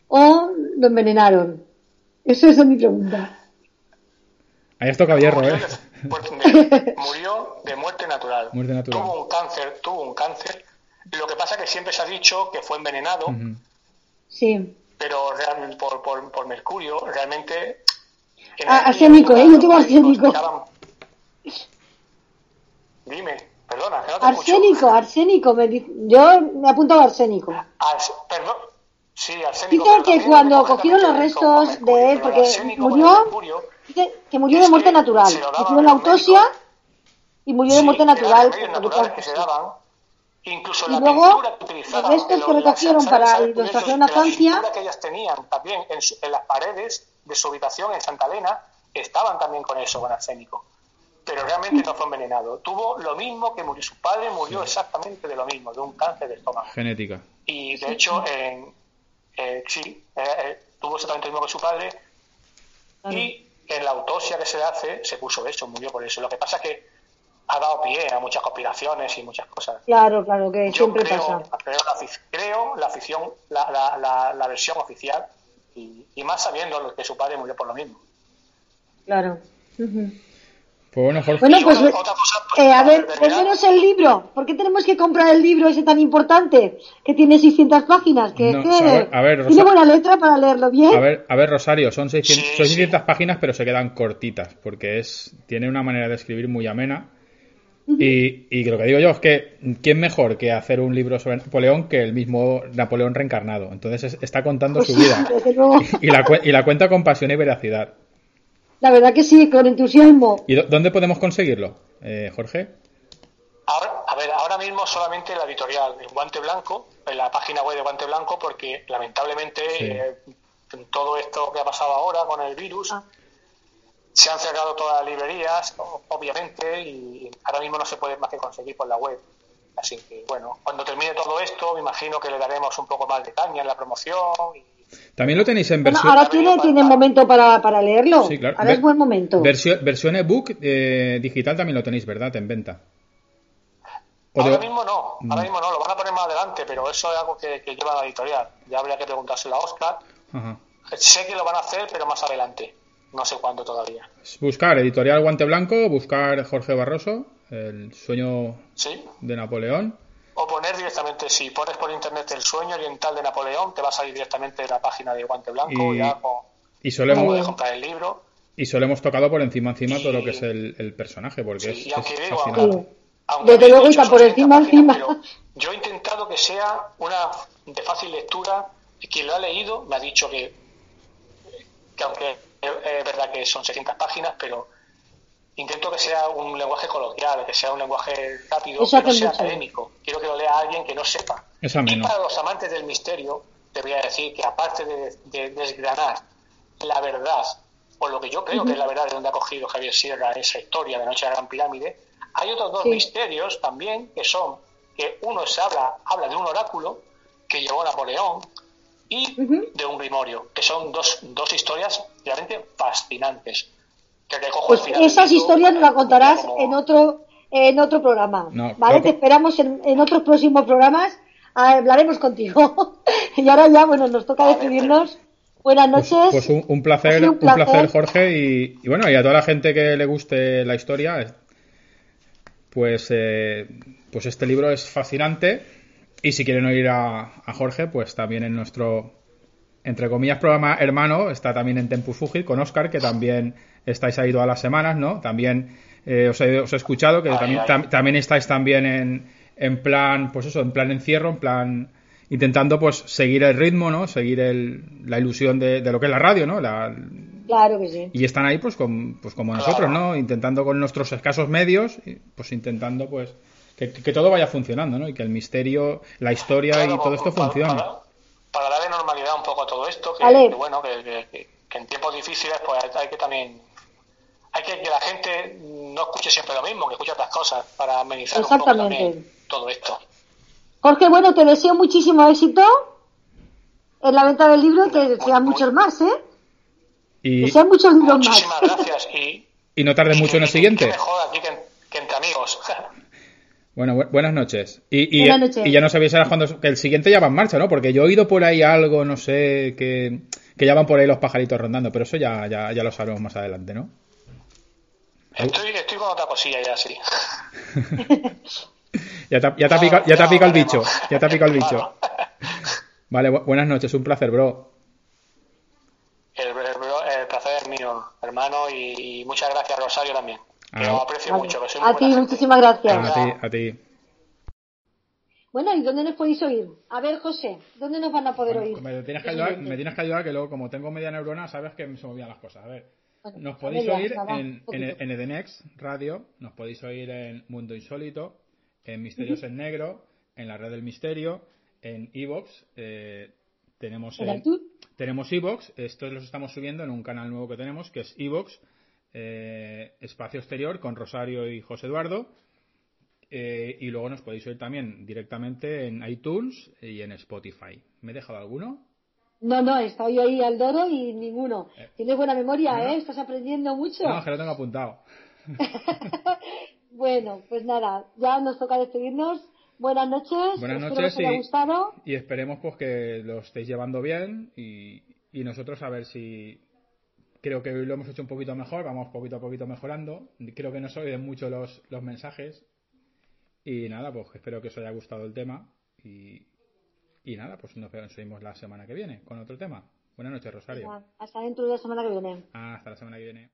S1: o lo envenenaron? Esa es mi pregunta.
S2: Ahí has tocado hierro, ¿eh?
S7: murió de muerte natural. Tuvo un cáncer, tuvo un cáncer. Lo que pasa es que siempre se ha dicho que fue envenenado.
S1: Sí.
S7: Pero por, por, por, mercurio, realmente...
S1: Ah, arsénico, ¿eh? No tuvo arsénico.
S7: Dime. Perdona, que no te
S1: arsénico, arsénico. Me yo me apunto a arsénico.
S7: perdón. Sí, arsénico.
S1: Dicen que cuando cogieron los restos de él, porque murió, que murió de muerte natural. Hicieron la autopsia y murió de muerte natural.
S7: que se daban. Incluso
S1: y luego, los restos que recogieron para los trajeron a Francia.
S7: La que ellas tenían también en, en las paredes de su habitación en Santa Elena estaban también con eso, con arsénico pero realmente no fue envenenado. Tuvo lo mismo que murió su padre, murió exactamente de lo mismo, de un cáncer de estómago.
S2: Genética.
S7: Y de hecho, en, eh, sí, eh, eh, tuvo exactamente lo mismo que su padre. Y en la autopsia que se hace se puso eso, murió por eso. Lo que pasa es que ha dado pie a muchas conspiraciones y muchas cosas.
S1: Claro, claro, que siempre
S7: creo,
S1: pasa.
S7: Creo la, afición, la, la, la, versión oficial y, más sabiendo que su padre murió por lo mismo.
S1: Claro.
S2: Pues bueno, Jorge.
S1: Bueno, pues, eh, a ver, menos el libro. ¿Por qué tenemos que comprar el libro ese tan importante que tiene 600 páginas? Que,
S2: a ver,
S1: tiene buena letra para leerlo bien.
S2: A ver, a ver Rosario, son 600, páginas, pero se quedan cortitas porque es tiene una manera de escribir muy amena. Y, y, lo que digo yo es que, ¿quién mejor que hacer un libro sobre Napoleón que el mismo Napoleón reencarnado? Entonces está contando pues su vida. [LAUGHS] y, la, y la cuenta con pasión y veracidad.
S1: La verdad que sí, con entusiasmo.
S2: ¿Y dónde podemos conseguirlo, eh, Jorge?
S7: Ahora, a ver, ahora mismo solamente la editorial, en Guante Blanco, en la página web de Guante Blanco, porque lamentablemente eh, todo esto que ha pasado ahora con el virus, ah. Se han cerrado todas las librerías, obviamente, y ahora mismo no se puede más que conseguir por la web. Así que, bueno, cuando termine todo esto, me imagino que le daremos un poco más de caña en la promoción y
S2: también lo tenéis en versión.
S1: ahora tiene, tiene momento para, para leerlo. Sí, claro. Ahora es buen momento.
S2: Versión, versión ebook eh, digital también lo tenéis, ¿verdad? En venta.
S7: Ahora mismo no, ahora mm. mismo no, lo van a poner más adelante, pero eso es algo que, lleva la editorial. Ya habría que preguntárselo a Oscar. Sé que lo van a hacer, pero más adelante. No sé cuándo todavía.
S2: Buscar editorial Guante Blanco, buscar Jorge Barroso, el sueño de Napoleón
S7: o poner directamente, si pones por internet el sueño oriental de Napoleón, te va a salir directamente de la página de Guante Blanco y, ya
S2: y solemos,
S7: comprar el libro.
S2: Y solo hemos tocado por encima encima todo lo que es el, personaje, porque es,
S7: aunque
S2: es
S7: digo,
S1: aunque, Desde luego está por encima encima.
S7: Yo he intentado que sea una de fácil lectura, y quien lo ha leído me ha dicho que, que aunque es verdad que son 600 páginas, pero intento que sea un lenguaje coloquial, que sea un lenguaje rápido, que no sea académico. Quiero que lo lea alguien que no sepa.
S2: y
S7: para los amantes del misterio, te voy a decir que aparte de, desgranar la verdad, o lo que yo creo que es la verdad de donde ha cogido Javier Sierra esa historia de Noche de la Gran Pirámide, hay otros dos misterios también que son que uno se habla, habla de un oráculo que llevó Napoleón y de un grimorio, que son dos, dos historias realmente fascinantes
S1: pues esas historias nos las contarás en otro en otro programa. ¿Vale? Te esperamos en, otros próximos programas. Hablaremos contigo. [LAUGHS] y ahora ya, bueno, nos toca despedirnos. Buenas
S2: pues,
S1: noches.
S2: Pues, un, placer, un, placer, Jorge. Y, bueno, y a toda la gente que le guste la historia, pues, eh, pues este libro es fascinante. Y si quieren oír a, a Jorge, pues también en nuestro entre comillas, programa hermano, está también en Tempus Fugit con Oscar, que también estáis ahí todas las semanas, ¿no? También eh, os, he, escuchado que también, también estáis también en, en plan, pues eso, en plan encierro, en plan intentando pues seguir el ritmo, ¿no? Seguir el, la ilusión de, lo que es la radio, ¿no? La,
S1: claro que sí.
S2: Y están ahí pues, con, pues como nosotros, ¿no? Intentando con nuestros escasos medios, pues intentando pues que, todo vaya funcionando, ¿no? Y que el misterio, la historia y todo esto funcione
S7: para darle normalidad un poco a todo esto, que, bueno, que, en tiempos difíciles pues hay que también hay que que la gente no escuche siempre lo mismo, que escuche otras cosas para amenizar un poco también todo esto.
S1: Jorge, bueno, te deseo muchísimo éxito en la venta del libro, que sean muchos más, ¿eh? Y... Que sean muchos libros
S7: más. Muchísimas gracias. Y, [LAUGHS]
S2: y no tarde mucho en el siguiente.
S7: mejor aquí que entre amigos. [LAUGHS]
S2: Bueno, buenas noches. Y, y, ya no sabéis ahora cuando que el siguiente ya va en marcha, ¿no? Porque yo he oído por ahí algo, no sé, que, ya van por ahí los pajaritos rondando, pero eso ya, ya, ya lo sabremos más adelante, ¿no?
S7: Estoy, estoy con otra cosilla ya, sí. [LAUGHS]
S2: ya te, ya te ha picado, ya te ha picado el bicho, ya te ha picado el bicho. Vale, buenas noches, un placer, bro.
S7: El, placer es mío, hermano, y muchas gracias, Rosario, también. Ah, aprecio mucho.
S1: a ti, muchísimas gracias.
S2: A ti, a ti.
S1: Bueno, ¿y dónde nos podéis oír? A ver, José, ¿dónde nos van a poder oír?
S2: Me tienes, que ayudar, me tienes que ayudar, que luego, como tengo media neurona, sabes que se me las cosas. A ver, nos podéis oír en, en, Edenex Radio, nos podéis oír en Mundo Insólito, en Misterios en Negro, en la Red del Misterio, en Evox. Eh, tenemos en, tenemos Evox, estos los estamos subiendo en un canal nuevo que tenemos, que es Evox eh, Espacio Exterior con Rosario y José Eduardo. Eh, y luego nos podéis oír también directamente en iTunes y en Spotify. ¿Me he dejado alguno?
S1: No, no, estoy ahí al doro y ninguno. Eh. Tienes buena memoria, ¿eh? Estás aprendiendo mucho.
S2: No, que lo tengo apuntado. [LAUGHS]
S1: bueno, pues nada, ya nos toca despedirnos. Buenas noches.
S2: Buenas noches. y, gustado. y esperemos pues que lo estéis llevando bien y, y nosotros a ver si creo que lo hemos hecho un poquito mejor, vamos poquito a poquito mejorando. Creo que no se oyen mucho los, los mensajes. Y nada, pues espero que os haya gustado el tema. Y, y nada, pues nos vemos la semana que viene con otro tema. Buenas noches, Rosario.
S1: Hasta dentro de la semana que viene.
S2: hasta la semana que viene.